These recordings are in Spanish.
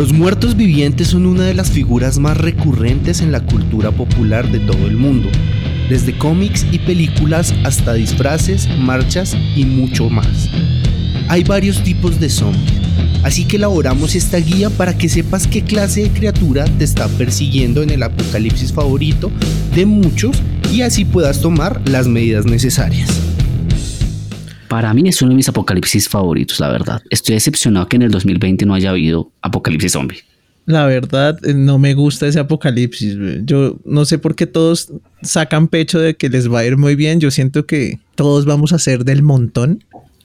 Los muertos vivientes son una de las figuras más recurrentes en la cultura popular de todo el mundo, desde cómics y películas hasta disfraces, marchas y mucho más. Hay varios tipos de zombies, así que elaboramos esta guía para que sepas qué clase de criatura te está persiguiendo en el apocalipsis favorito de muchos y así puedas tomar las medidas necesarias. Para mí es uno de mis apocalipsis favoritos, la verdad. Estoy decepcionado que en el 2020 no haya habido apocalipsis zombie. La verdad, eh, no me gusta ese apocalipsis. Yo no sé por qué todos sacan pecho de que les va a ir muy bien. Yo siento que todos vamos a ser del montón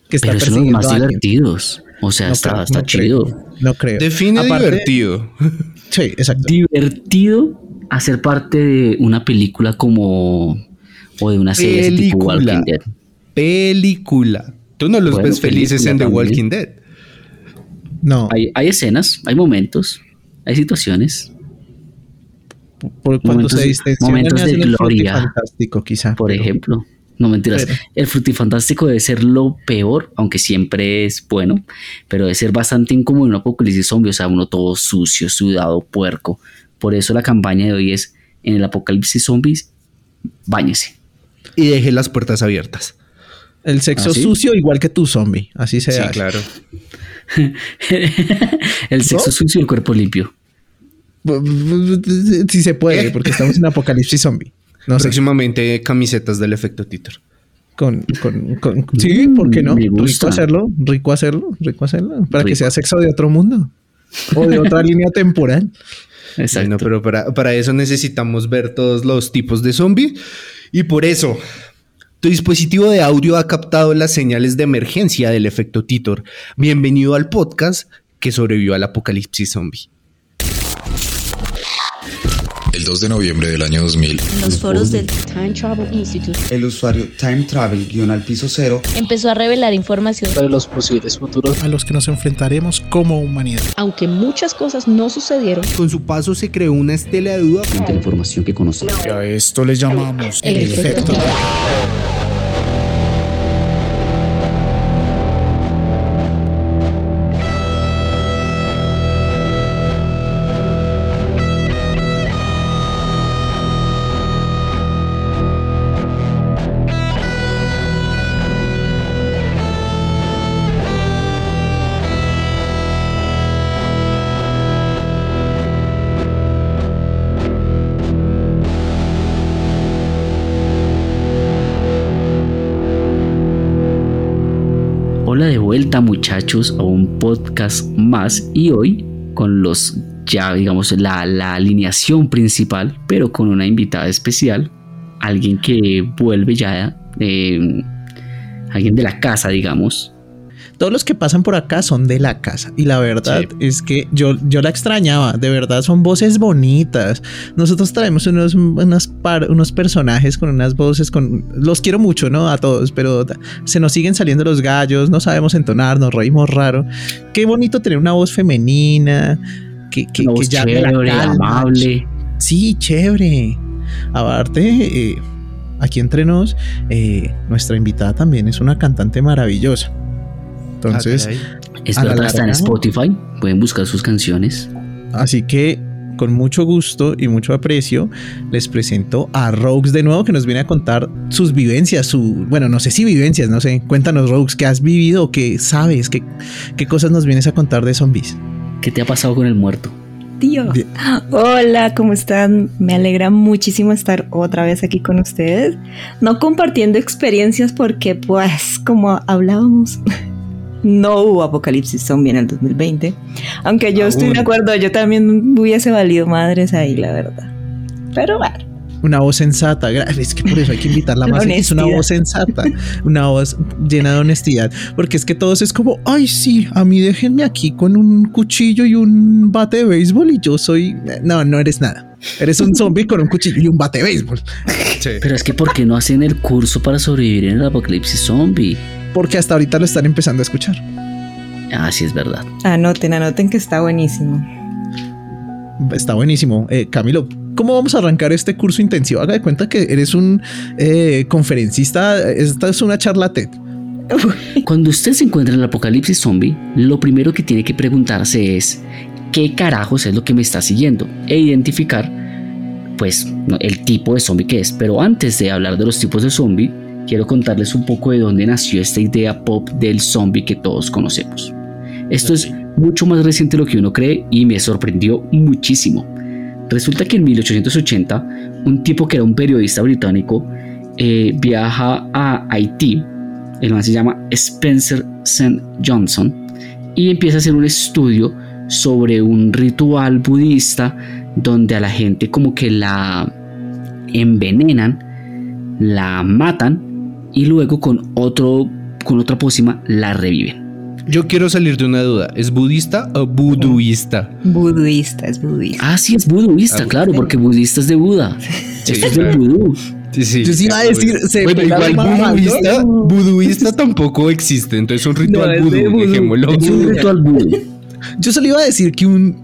que está Pero son los más divertidos. O sea, está, chido. no creo. Define divertido. Sí, exacto. Divertido hacer parte de una película como o de una serie tipo Walking Dead película. Tú no los ves felices en The Walking Dead. No. Hay, escenas, hay momentos, hay situaciones. Por momentos, se momentos de gloria. Fantástico, quizá. Por ejemplo. No mentiras. el frutifantástico debe ser lo peor, aunque siempre es bueno, pero debe ser bastante incómodo en un apocalipsis zombie, o sea, uno todo sucio, sudado, puerco. Por eso la campaña de hoy es: en el apocalipsis zombies, báñese. Y deje las puertas abiertas. El sexo ¿Ah, sucio igual que tu zombie. Así se Sí, claro. el sexo sucio y el cuerpo limpio. Sí se puede, porque estamos en apocalipsis zombie. No Próximamente camisetas del efecto Titor. Con, con, sí, ¿por qué no? Rico hacerlo, rico hacerlo, rico hacerlo. Para que sea sexo de otro mundo. O de otra línea temporal. Exacto. pero para, para eso necesitamos ver todos los tipos de zombies. Y por eso tu dispositivo de audio ha captado las señales de emergencia del efecto Titor. Bienvenido al podcast que sobrevivió al apocalipsis zombie. El 2 de noviembre del año 2000, en los foros del Time Travel Institute, el usuario Time Travel-al piso cero empezó a revelar información sobre los posibles futuros a los que nos enfrentaremos como humanidad. Aunque muchas cosas no sucedieron, con su paso se creó una estela de duda frente a la información que conocemos. a esto le llamamos el, efecto. Muchachos a un podcast más y hoy con los ya digamos la, la alineación principal pero con una invitada especial alguien que vuelve ya eh, alguien de la casa digamos todos los que pasan por acá son de la casa. Y la verdad es que yo, yo la extrañaba. De verdad, son voces bonitas. Nosotros traemos unos, unos personajes con unas voces con. Los quiero mucho, ¿no? A todos, pero se nos siguen saliendo los gallos, no sabemos entonar, nos reímos raro. Qué bonito tener una voz femenina. Que, que, que chévere, amable. Sí, chévere. Aparte, eh, aquí entre nos, eh, nuestra invitada también es una cantante maravillosa. Entonces, Esto está en Spotify, pueden buscar sus canciones. Así que con mucho gusto y mucho aprecio les presento a Rogues de nuevo que nos viene a contar sus vivencias, su, bueno, no sé si vivencias, no sé, cuéntanos Rogues, ¿qué has vivido? ¿Qué sabes? ¿Qué, qué cosas nos vienes a contar de zombies? ¿Qué te ha pasado con el muerto? Tío. Hola, ¿cómo están? Me alegra muchísimo estar otra vez aquí con ustedes. No compartiendo experiencias porque pues como hablábamos no hubo apocalipsis zombie en el 2020. Aunque yo estoy de acuerdo, yo también hubiese valido madres ahí, la verdad. Pero bueno. Una voz sensata, es que por eso hay que invitarla más. Es una voz sensata, una voz llena de honestidad. Porque es que todos es como, ay, sí, a mí déjenme aquí con un cuchillo y un bate de béisbol y yo soy. No, no eres nada. Eres un zombie con un cuchillo y un bate de béisbol. Pero es que, ¿por qué no hacen el curso para sobrevivir en el apocalipsis zombie? porque hasta ahorita lo están empezando a escuchar. Ah, sí, es verdad. Anoten, anoten que está buenísimo. Está buenísimo. Eh, Camilo, ¿cómo vamos a arrancar este curso intensivo? Haga de cuenta que eres un eh, conferencista. Esta es una charla TED. Cuando usted se encuentra en el apocalipsis zombie, lo primero que tiene que preguntarse es, qué carajos es lo que me está siguiendo e identificar pues el tipo de zombie que es. Pero antes de hablar de los tipos de zombie, quiero contarles un poco de dónde nació esta idea pop del zombie que todos conocemos. Esto es mucho más reciente de lo que uno cree y me sorprendió muchísimo. Resulta que en 1880 un tipo que era un periodista británico eh, viaja a Haití, el man se llama Spencer St. Johnson, y empieza a hacer un estudio sobre un ritual budista donde a la gente como que la envenenan, la matan y luego con otro con otra pócima la reviven. Yo quiero salir de una duda. ¿Es budista o buduista? Buduista, es budista. Ah, sí, es buduista, Ah, claro, porque budista es de Buda. Sí, Esto es del vudú. Sí, sí. Yo sí iba a decir, se Bueno, igual buduista, buduista tampoco existe. Entonces un ritual No, es de vudú, dejémoslo. Es un ritual vudú. Yo solo iba a decir que un,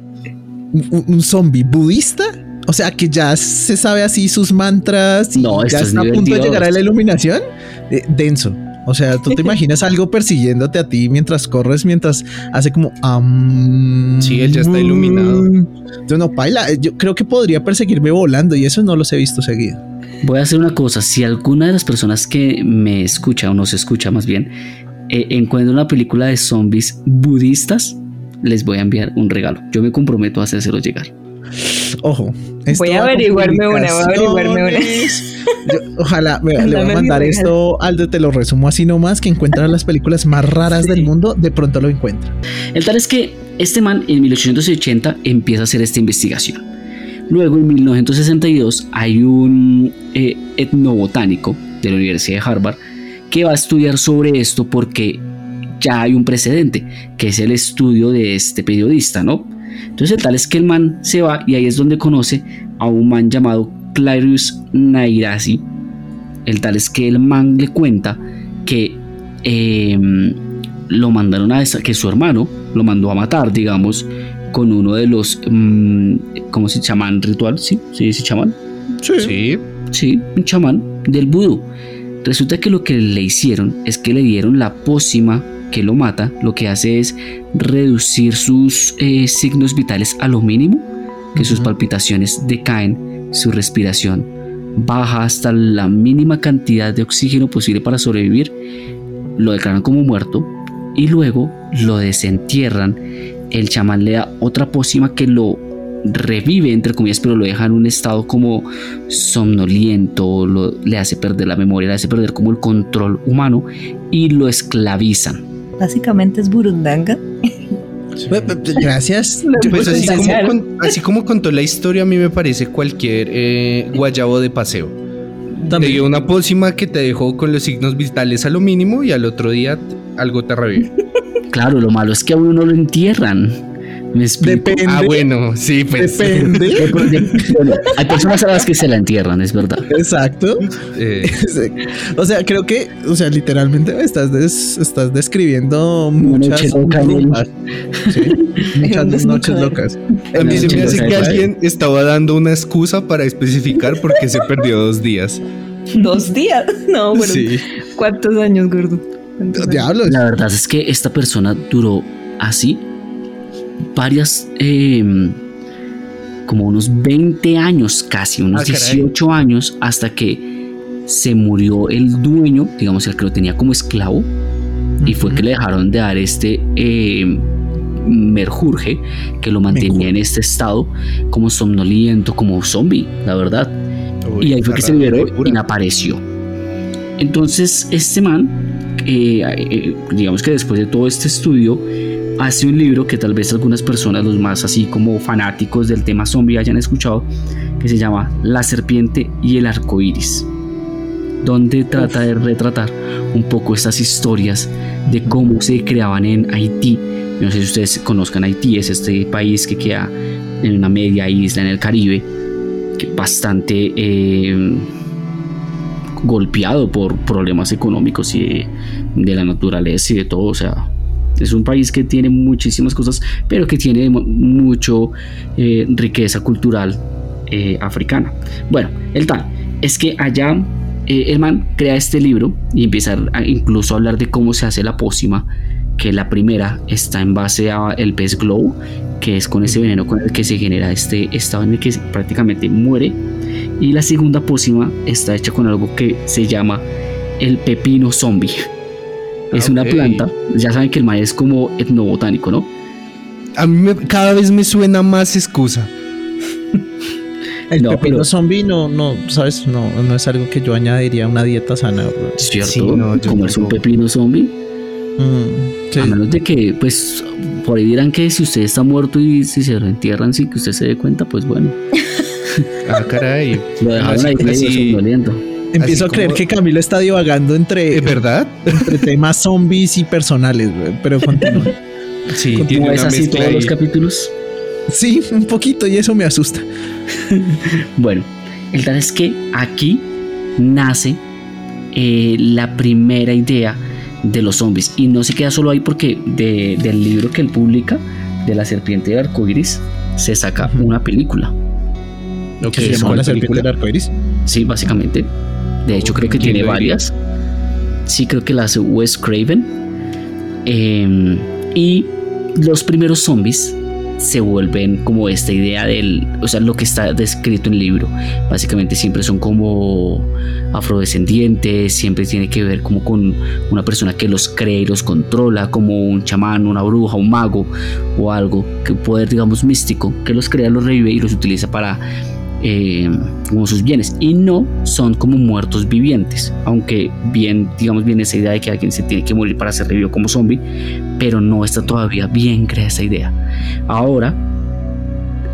un, un zombie budista, o sea, que ya se sabe así sus mantras y No, ya es está a nivel punto de llegar a la iluminación, eh, denso. O sea, tú te imaginas algo persiguiéndote a ti mientras corres, mientras hace como... am, Sí, él ya está iluminado. Entonces, no, paila, yo creo que podría perseguirme volando y eso no los he visto seguido. Voy a hacer una cosa. Si alguna de las personas que me escucha o nos escucha más bien eh, encuentra una película de zombies budistas, les voy a enviar un regalo. Yo me comprometo a hacérselo llegar. Ojo. esto Voy a averiguarme una, voy a averiguarme una. Yo- ojalá me- le voy a mandar esto al de te lo resumo así nomás que encuentra las películas más raras del mundo, de pronto lo encuentra. El tal es que este man en 1880 empieza a hacer esta investigación. Luego en 1962 hay un eh, etnobotánico de la Universidad de Harvard que va a estudiar sobre esto porque ya hay un precedente, que es el estudio de este periodista, ¿no? Entonces el tal es que el man se va y ahí es donde conoce a un man llamado Clarius Nairasi. El tal es que el man le cuenta que em, lo mandaron a esa, que su hermano lo mandó a matar, digamos, con uno de los, mm, ¿cómo se llaman? Ritual, sí, sí, se llaman, Sí. sí, un chamán del vudú. Resulta que lo que le hicieron es que le dieron la pócima que lo mata, lo que hace es reducir sus eh, signos vitales a lo mínimo, que sus palpitaciones decaen, su respiración baja hasta la mínima cantidad de oxígeno posible para sobrevivir, lo declaran como muerto y luego lo desentierran. El chamán le da otra pócima que lo revive, entre comillas, pero lo deja en un estado como somnoliento, lo- le hace perder la memoria, le hace perder como el control humano y lo esclavizan. Básicamente es burundanga. Pues, pues, Gracias. Pues así como, con- así como contó la historia, a mí me parece cualquier eh, guayabo de paseo. Te también. dio una pócima que te dejó con los signos vitales a lo mínimo y al otro día algo te revive. Claro, lo malo es que a uno no lo entierran. Me explico. Depende. Ah, bueno, sí, pues. Depende. Bueno, hay personas a las que se la entierran, es verdad. Exacto. eh. O sea, creo que, o sea, literalmente estás, des- estás describiendo muchas noche loca en el- rumbas. Sí, muchas noches locas. a mí se me hace que alguien estaba dando una excusa para especificar por qué se perdió dos días. Dos días. No, bueno. Sí. ¿Cuántos años, gordo? ¿Cuántos años? Diablos. La verdad es que esta persona duró así varias, eh, como unos 20 años casi, unos Ah, caray. 18 años, hasta que se murió el dueño, digamos el que lo tenía como esclavo, y fue que le dejaron de dar este eh, merjurje que lo mantenía en este estado como somnoliento, como zombie, la verdad. Uy, y ahí fue que se liberó y apareció. Entonces, este man, eh, eh, digamos que después de todo este estudio, hace un libro que tal vez algunas personas, los más así como fanáticos del tema zombie, hayan escuchado, que se llama La serpiente y el arco iris, donde trata de retratar un poco estas historias de cómo se creaban en Haití. No sé si ustedes conozcan Haití, es este país que queda en una media isla en el Caribe, que bastante eh, golpeado por problemas económicos y de, de la naturaleza y de todo. O sea, es un país que tiene muchísimas cosas, pero que tiene mu- mucho eh, riqueza cultural eh, africana. Bueno, el tal es que allá eh, el man crea este libro y empieza a incluso a hablar de cómo se hace la pócima que la primera está en base a el pez glow, que es con ese veneno con el que se genera este estado en el que prácticamente muere. Y la segunda pócima está hecha con algo que se llama el pepino zombie. Es una planta, ya saben que el maíz es como etnobotánico, ¿no? A mí me- cada vez me suena más excusa. El No, pepino pero- zombie no, no, sabes, no, no es algo que yo añadiría a una dieta sana. bro. ¿Cierto? Sí, no, un pepino zombie. Mm, sí. A menos de que, pues, por ahí dirán que si usted está muerto y si se lo entierran sin que usted se dé cuenta, pues bueno, Ah, caray. lo dejaron Así- ahí medio así- Empiezo a creer como- que Camilo está divagando entre, ¿Es verdad? entre temas zombies y personales, pero continúa. Sí, Como tiene ¿Cómo es una así todos los capítulos? Sí, un poquito y eso me asusta. Bueno, el tal es que aquí nace eh, la primera idea de los zombies. Y no se queda solo ahí porque de- del libro que él publica, de la serpiente de arcoiris, se saca una película. Ok, Que se llama la ¿cuál serpiente película? del arco iris. Sí, básicamente. De hecho, creo que ¿quién tiene varias. Sí, creo que la hace Wes Craven. Eh, y los primeros zombies se vuelven como esta idea del, o sea, lo que está descrito en el libro. Básicamente siempre son como afrodescendientes, siempre tiene que ver como con una persona que los cree y los controla, como un chamán, una bruja, un mago o algo, que poder, digamos, místico, que los crea, los revive y los utiliza para eh, como sus bienes y no son como muertos vivientes aunque bien digamos bien esa idea de que alguien se tiene que morir para ser revivido como zombie pero no está todavía bien creada esa idea ahora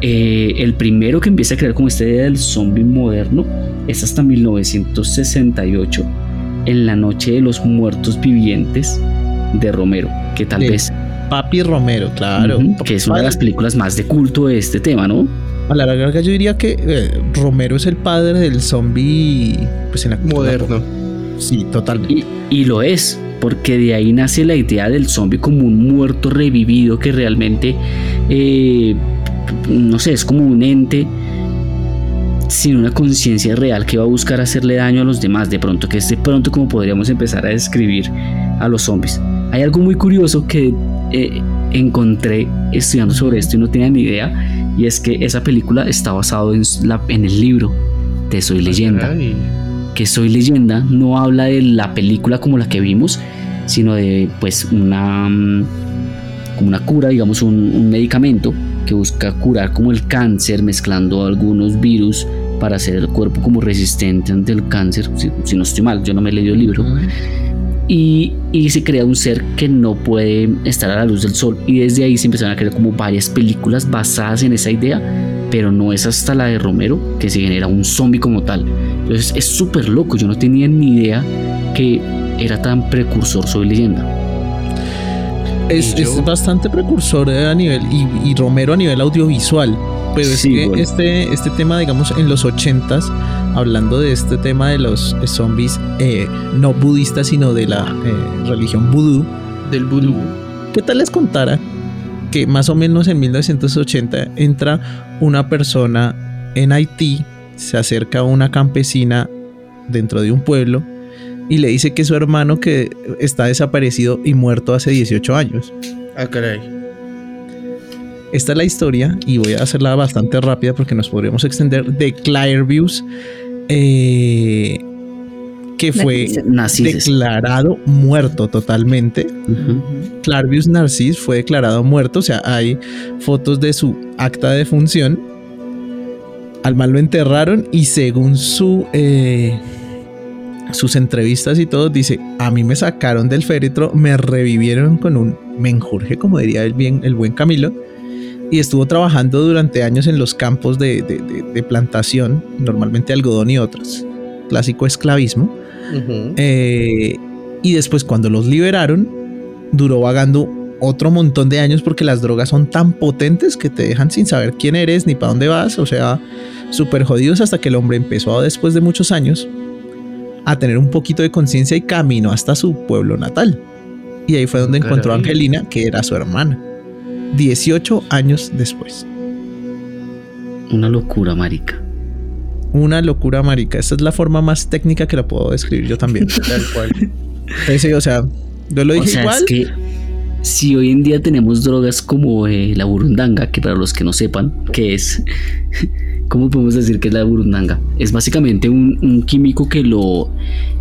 eh, el primero que empieza a crear como esta idea del zombie moderno es hasta 1968 en la noche de los muertos vivientes de Romero que tal Sí. vez Papi Romero, claro. que es una de las películas más de culto de este tema no A la larga yo diría que eh, Romero es el padre del zombie pues en la cultura Moderno. Sí, totalmente. Y, y lo es, porque de ahí nace la idea del zombie como un muerto revivido que realmente, eh, no sé, es como un ente sin una conciencia real que va a buscar hacerle daño a los demás. De pronto, que es de pronto como podríamos empezar a describir a los zombies. Hay algo muy curioso que eh, encontré estudiando sobre esto y no tenía ni idea, y es que esa película está basada en, la- en el libro de Soy Leyenda que Soy Leyenda no habla de la película como la que vimos, sino de pues una mm, como una cura, digamos un, un medicamento que busca curar como el cáncer mezclando algunos virus para hacer el cuerpo como resistente ante el cáncer, si, si no estoy mal, yo no me he leído el libro, y, y se crea un ser que no puede estar a la luz del sol y desde ahí se empezaron a crear como varias películas basadas en esa idea, pero no es hasta la de Romero que se genera un zombie como tal. Entonces es súper loco, yo no tenía ni idea que era tan precursor Soy Leyenda. Es, bastante precursor eh, a nivel y, y Romero a nivel audiovisual. Pero es Sí, que bueno. este, este tema, digamos, en los ochentas, hablando de este tema de los eh, zombies eh, no budistas, sino de la eh, religión vudú, Del vudú. ¿qué tal les contara que más o menos en 1980 entra una persona en Haití, se acerca a una campesina dentro de un pueblo y le dice que su hermano que está desaparecido y muerto hace 18 años? Ah, caray. Esta es la historia y voy a hacerla bastante rápida porque nos podríamos extender de Clairviews, eh, que fue Narcises. declarado muerto totalmente. Ujú. Clairviews Narcis fue declarado muerto, o sea, hay fotos de su acta de función. Al mal lo enterraron y según su eh, sus entrevistas y todo, dice, a mí me sacaron del féretro, me revivieron con un menjurje, como diría el, bien, el buen Camilo, y estuvo trabajando durante años en los campos de, de- de- de plantación, normalmente algodón y otros, clásico esclavismo, eh, y después cuando los liberaron, duró vagando otro montón de años porque las drogas son tan potentes que te dejan sin saber quién eres ni para dónde vas, o sea, súper jodidos hasta que el hombre empezó después de muchos años a tener un poquito de conciencia y camino hasta su pueblo natal. Y ahí fue donde encontró a. Angelina, que era su hermana, 18 años después. Una locura, marica. Una locura, marica. Esta es la forma más técnica que la puedo describir yo también. Tal cual. Ese, o sea, yo lo O dije sea, igual. es que si hoy en día tenemos drogas como eh, la burundanga, que para los que no sepan qué es, ¿cómo podemos decir que es la burundanga? Es básicamente un, un químico que lo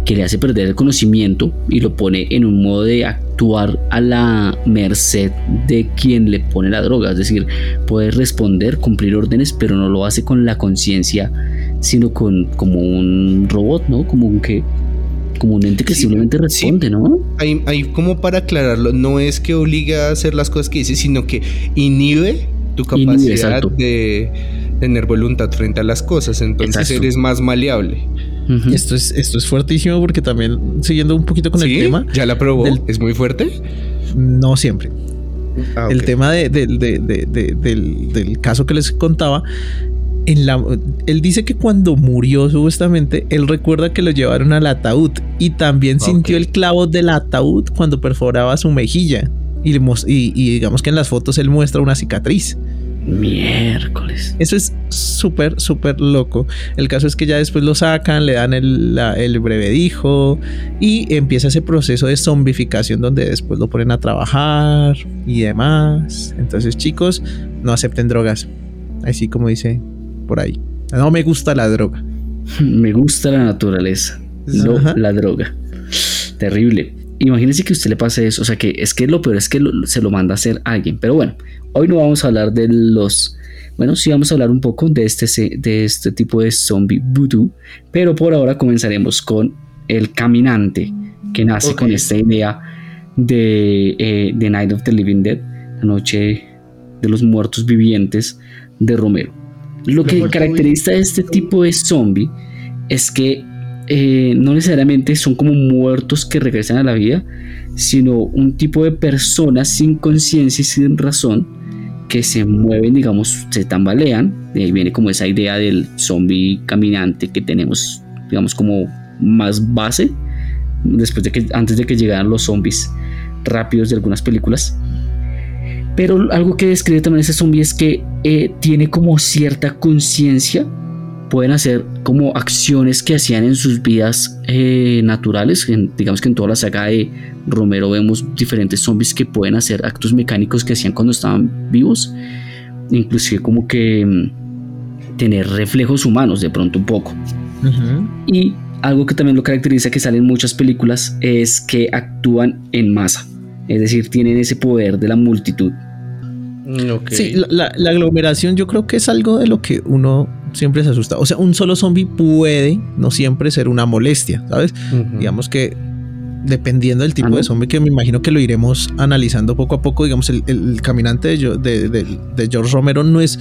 que le hace perder el conocimiento y lo pone en un modo de actuar a la merced de quien le pone la droga, es decir, puede responder, cumplir órdenes, pero no lo hace con la conciencia, sino con como un robot, ¿no? Como un que como un ente que Sí, simplemente responde, ¿no? Hay, hay como para aclararlo, no es que obligue a hacer las cosas que dice, sino que inhibe tu capacidad de tener voluntad frente a las cosas, entonces Exacto. eres más maleable. Esto es, esto es fuertísimo porque también, siguiendo un poquito con ¿Sí? el tema, ¿Ya la probó? del- ¿Es muy fuerte? no siempre. Ah, El tema de- de- de- de- de- del, del caso que les contaba, en la, él dice que cuando murió supuestamente, él recuerda que lo llevaron al ataúd y también sintió Ok. el clavo del ataúd cuando perforaba su mejilla. Y digamos que en las fotos él muestra una cicatriz. Miércoles. Eso es súper, súper loco. El caso es que ya después lo sacan, le dan el, la- el brevedijo y empieza ese proceso de zombificación donde después lo ponen a trabajar y demás. Entonces, chicos, no acepten drogas. Así como dice por ahí. No me gusta la droga. Me gusta la naturaleza, no Ajá. la droga. Terrible. Imagínense que a usted le pase eso. O sea, que es que lo peor es que lo- se lo manda a hacer alguien. Pero bueno, hoy no vamos a hablar de los. Bueno, sí vamos a hablar un poco de este, de este tipo de zombie voodoo. Pero por ahora comenzaremos con el caminante, que nace con esta idea de eh, The Night of the Living Dead, la noche de los muertos vivientes de Romero. Lo que caracteriza a este tipo de zombie es que eh, no necesariamente son como muertos que regresan a la vida, sino un tipo de personas sin conciencia y sin razón que se mueven, digamos, se tambalean. De ahí viene como esa idea del zombie caminante que tenemos, digamos, como más base, después de que, antes de que llegaran los zombies rápidos de algunas películas. Pero algo que describe también ese zombie es que eh, tiene como cierta conciencia. Pueden hacer como acciones que hacían en sus vidas eh, naturales. En- digamos que en toda la saga de Romero vemos diferentes zombies que pueden hacer actos mecánicos que hacían cuando estaban vivos. Inclusive como que mm, tener reflejos humanos de pronto un poco. Y algo que también lo caracteriza que sale en muchas películas es que actúan en masa. Es decir, tienen ese poder de la multitud. Mm. Sí, la, la- la aglomeración yo creo que es algo de lo que uno siempre se asusta. O sea, un solo zombie puede no siempre ser una molestia, ¿sabes? Digamos que dependiendo del tipo Ah, ¿no? de zombie que me imagino que lo iremos analizando poco a poco, digamos, el, el- caminante de, de- de- de George Romero no es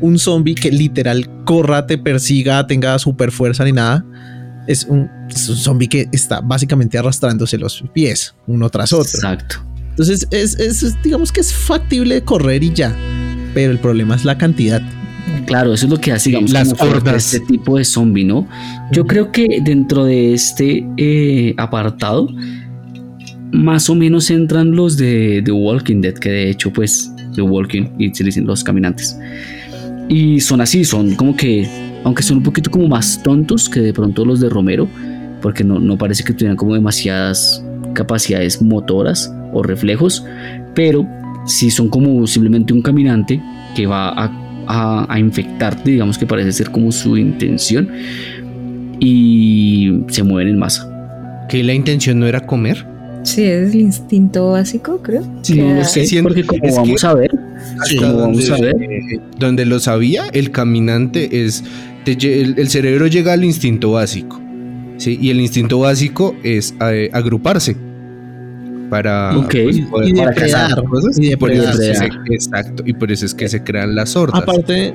un zombie que literal corra, te persiga, tenga super fuerza ni nada. Es un, es un zombie que está básicamente arrastrándose los pies uno tras otro. Exacto. Entonces, es, es- digamos que es factible correr y ya. Pero el problema es la cantidad. Claro, eso es lo que hace, digamos, Las hordas. este tipo de zombie, ¿no? Yo creo que dentro de este eh, apartado, más o menos entran los de The Walking Dead, que de hecho, pues, The Walking y se dicen los caminantes. Y son así, son como que, aunque son un poquito como más tontos que de pronto los de Romero, porque no, no parece que tuvieran como demasiadas capacidades motoras o reflejos, pero sí son como simplemente un caminante que va a, a, a infectarte, digamos que parece ser como su intención, y se mueven en masa. Que la intención no era comer. Sí, es el instinto básico, creo. Sí, no lo sé, siento- porque como es vamos a ver, como vamos a ver, donde lo sabía, el caminante es. te lle- el, el cerebro llega al instinto básico. ¿sí? Y el instinto básico es eh, agruparse. Para, Ok. poder Y para depredar, cazar cosas. y por eso es que depredar. se- exacto. Y por eso es que se crean las hordas. Aparte,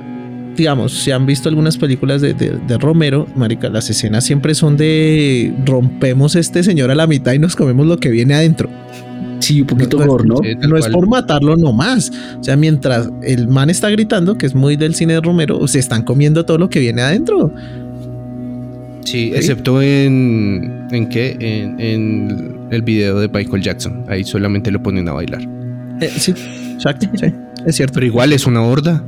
digamos, si han visto algunas películas de, de- de Romero, marica, las escenas siempre son de rompemos este señor a la mitad y nos comemos lo que viene adentro. sí, un poquito No, no, ¿no? Sí, tal no es por matarlo nomás. O sea, mientras el man está gritando, que es muy del cine de Romero, se están comiendo todo lo que viene adentro. Sí, excepto en. ¿En qué? En, en el video de Michael Jackson. Ahí solamente lo ponen a bailar. Eh, sí, exacto, sí, es cierto. Pero igual es una horda.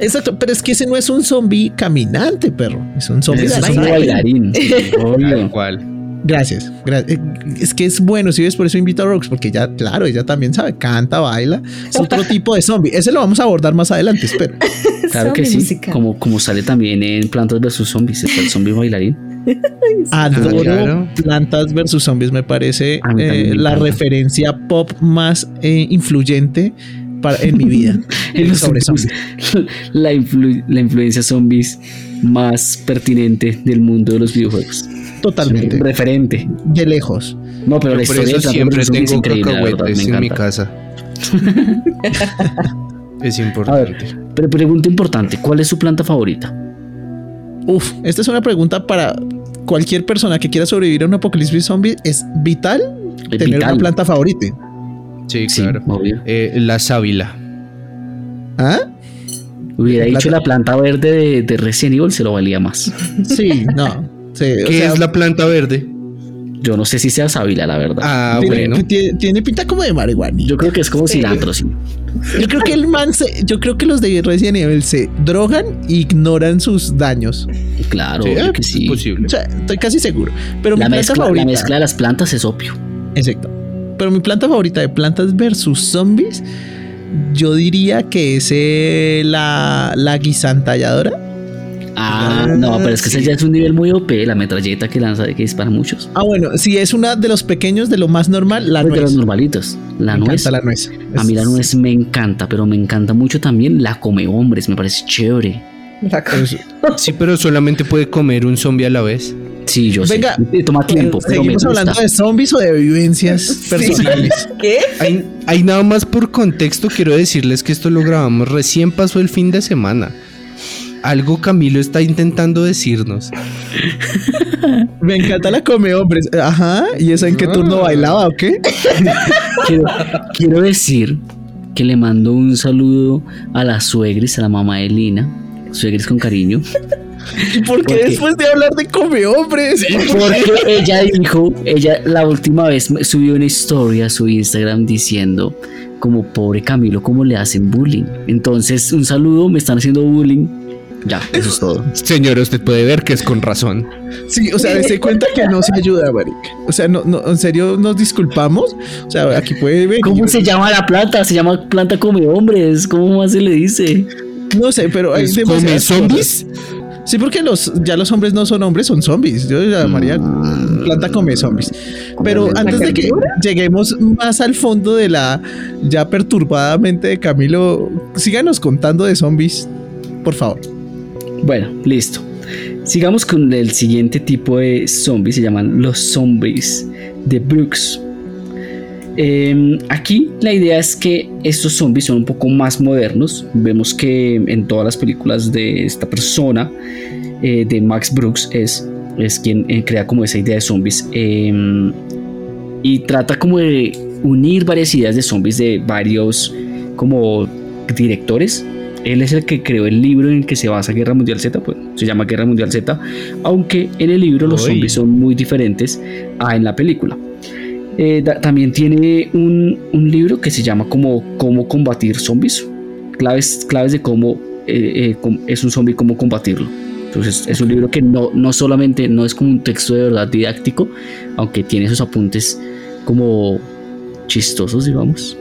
Exacto, pero es que ese no es un zombie caminante, perro. Es un zombie Es de un bailarín, sí, obvio. Tal cual. Gracias, gra- eh, Es que es bueno, si ves, por eso invito a Rox, porque ella, claro, ella también sabe, canta, baila. Es otro tipo de zombie. Ese lo vamos a abordar más adelante, espero. Claro que sí, musical. como, como sale también en Plantas vs Zombies, está el zombie bailarín. Adoro claro. Plantas versus Zombies, me parece eh, la referencia pop más eh, influyente para, en mi vida. En los sobre zombies. la, influ- la influencia zombies más pertinente del mundo de los videojuegos. Totalmente. Referente. De lejos. No, pero la Por historia eso siempre tengo increíble, la verdad, cacahuetes en mi casa. es A importante. ver, pero pregunta importante, ¿cuál es su planta favorita? Uf, esta es una pregunta para cualquier persona que quiera sobrevivir a un apocalipsis zombie. Es vital Es tener vital. una planta favorita. Sí, Sí, claro. obvio. Eh, la sábila. ¿Ah? Hubiera La dicho la planta verde de, de Resident Evil, se lo valía más. Sí, no. Sí, o ¿Qué sea, es la planta verde? Yo no sé si sea sábila, la verdad. Ah, tiene, bueno. tiene, tiene pinta como de marihuana. Yo creo que es como cilantro, sí. Yo creo que el man se- yo creo que los de Resident Evil se drogan e ignoran sus daños. Claro, Sí, que sí. O posible. sea, estoy casi seguro. Pero La mi planta mezcla, favorita. la mezcla de las plantas es opio. Exacto. Pero mi planta favorita de plantas versus zombies, yo diría que es eh, la, la guisantalladora. Ah, no, pero es que ese ya es un nivel muy OP, la metralleta que lanza, que dispara muchos. Ah, bueno, si es una de los pequeños, de lo más normal, la Pues de nuez. los normalitos. La me nuez. encanta la nuez. A mí la nuez me encanta, pero me encanta mucho también la come hombres, me parece chévere. La co- es- Sí, pero solamente puede comer un zombie a la vez. Sí, yo Venga, sé. Toma tiempo, pero ¿Seguimos hablando de zombies o de vivencias personales? ¿Qué? Hay, hay nada más por contexto, quiero decirles que esto lo grabamos recién pasó el fin de semana. Algo Camilo está intentando decirnos. Me encanta la come hombres. Ajá. ¿Y esa en qué turno bailaba o qué? Quiero, quiero decir que le mando un saludo a las suegres, a la mamá de Lina. Suegres con cariño. ¿Y por qué ¿Por qué? después de hablar de come hombres? Porque ella dijo, ella la última vez subió una historia a su Instagram diciendo como pobre Camilo, cómo le hacen bullying. Entonces, un saludo, me están haciendo bullying. Ya, eso es todo. Señor, usted puede ver que es con razón. Sí, o sea, dése cuenta que no se ayuda, marica. O sea, no, no, en serio nos disculpamos. O sea, aquí puede venir. ¿Cómo se llama la planta? Se llama planta come hombres. ¿Cómo más se le dice? No sé, pero hay ¿Es come demasiadas zombies? cosas. Sí, porque los ya los hombres no son hombres, son zombies. Yo llamaría planta come zombies. Pero ¿La antes de que lleguemos más al fondo de la ya perturbadamente de Camilo, síganos contando de zombies, por favor. Bueno, listo. Sigamos con el siguiente tipo de zombies. Se llaman los zombies de Brooks. Eh, aquí la idea es que estos zombies son un poco más modernos. Vemos que en todas las películas de esta persona, eh, de Max Brooks, es, es quien eh, crea como esa idea de zombies. eh, y trata como de unir varias ideas de zombies de varios como directores. Él es el que creó el libro en el que se basa Guerra Mundial Z, pues se llama Guerra Mundial Z, aunque en el libro los zombies son muy diferentes a en la película. Eh, también tiene un, un libro que se llama como Cómo combatir zombies, claves, claves de cómo eh, eh, es un zombie, cómo combatirlo. Entonces es un libro que no, no solamente no es como un texto de verdad didáctico, aunque tiene esos apuntes como chistosos, digamos.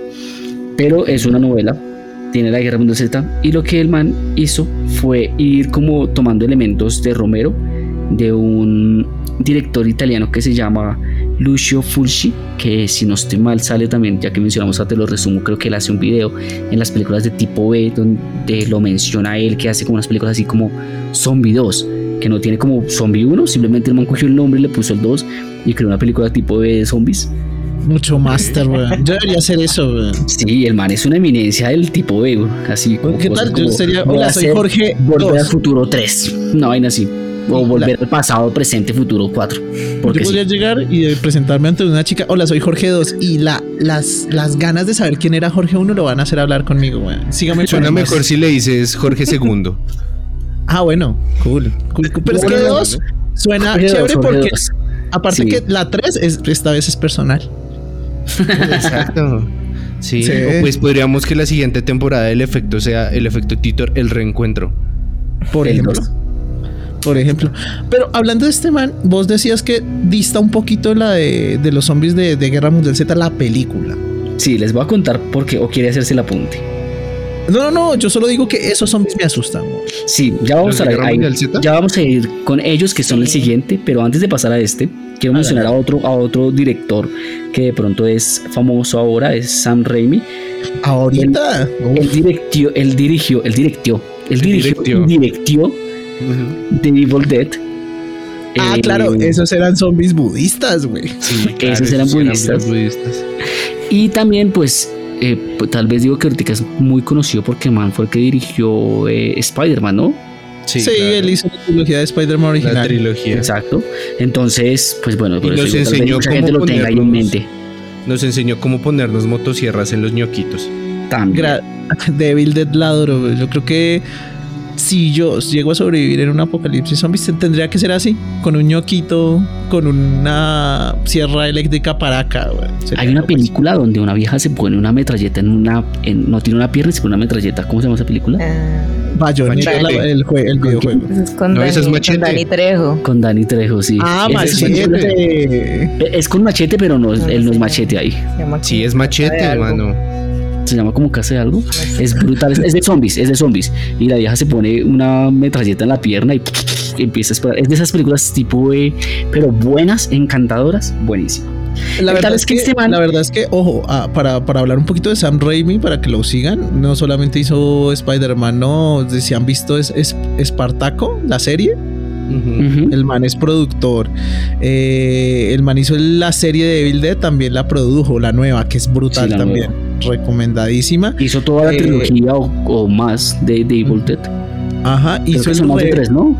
Pero es una novela, tiene la Guerra Mundial Z y lo que el man hizo fue ir como tomando elementos de Romero, de un director italiano que se llama Lucio Fulci, que si no estoy mal sale también, ya que mencionamos a te lo resumo, creo que él hace un video en las películas de tipo B donde lo menciona él, que hace como unas películas así como Zombie 2, que no tiene como Zombie 1, simplemente el man cogió el nombre y le puso el 2 y creó una película tipo B de zombies. Mucho master, weón. Yo debería hacer eso, weón. Sí, el man es una eminencia del tipo B, güey. así como ¿Qué tal? Yo sería, hola, soy Jorge Volver al 2. futuro 3, una vaina así. O Sí, volver la- al pasado, presente, futuro 4. Yo Porque sí. podría llegar y presentarme ante una chica. Hola, soy Jorge 2. Y la, las, las ganas de saber quién era Jorge 1 lo van a hacer hablar conmigo, weón. Sígame Suena mejor si le dices Jorge II. Ah, bueno, cool. cool, cool. Pero es que Bueno, 2 suena Jorge chévere dos, porque, dos. aparte Sí. que la 3 es, esta vez es personal. Exacto. Sí, Sí. o pues podríamos que la siguiente temporada el efecto sea el efecto Titor, el reencuentro. Por El ejemplo. dos. Por ejemplo. Pero hablando de este man, vos decías que dista un poquito la de, de los zombies de, de Guerra Mundial Z, la película. Sí, les voy a contar porque o quiere hacerse el apunte. No, no, no, yo solo digo que esos zombies me asustan. Sí, ya vamos, ¿Los a, ahí- ya vamos a ir con ellos que son el siguiente, pero antes de pasar a este, quiero mencionar a otro, a otro director que de pronto es famoso ahora, es Sam Raimi. Ahorita. Él directió, él dirigió, él directió, él Él dirigió, directió. The Evil Dead. Ah, Eh, claro, esos eran zombies budistas, güey. Sí, Esos eran sí budistas. budistas. Y también, pues, eh, pues, tal vez digo que ahorita es muy conocido porque Man fue el que dirigió eh, Spider-Man, ¿no? Sí, claro. él hizo la trilogía de Spider-Man la original. trilogía. Exacto. Entonces, pues bueno, por Y eso nos digo, tal vez enseñó mucha cómo gente lo tenga ahí en mente. Nos enseñó cómo ponernos motosierras en los ñoquitos. También. Gra- Devil Dead la güey. Yo creo que si yo llego a sobrevivir en un apocalipsis zombies, tendría que ser así, con un ñoquito, con una sierra eléctrica para acá, Hay una película donde una vieja se pone una metralleta en una. en- no tiene una pierna, se pone una metralleta. ¿Cómo se llama esa película? Bayonetta, la- el, jue- el videojuego. eso es con, No, Dani, es con. Dani Trejo. Con Danny Trejo, sí. Ah, es- machete. Es con machete, pero no, es- No, él no es machete ahí. Sí, es machete, hermano. Se llama como casa de algo. Es brutal. Es, de zombies, es de zombies. Y la vieja se pone una metralleta en la pierna y empieza a esperar. Es de esas películas tipo, eh, pero buenas, encantadoras, buenísimo. La verdad, es que, que este man- la verdad es que, ojo, ah, para, para hablar un poquito de Sam Raimi, para que lo sigan, no solamente hizo Spider-Man, no, si han visto es, es Espartaco, la serie, el man es productor. Eh, el man hizo la serie de Evil Dead, también la produjo, la nueva, que es brutal Sí, también, recomendadísima. Hizo toda la Eh, trilogía o, o más de, de Evil Dead. Ajá, Creo hizo que el son más de re- tres, ¿no?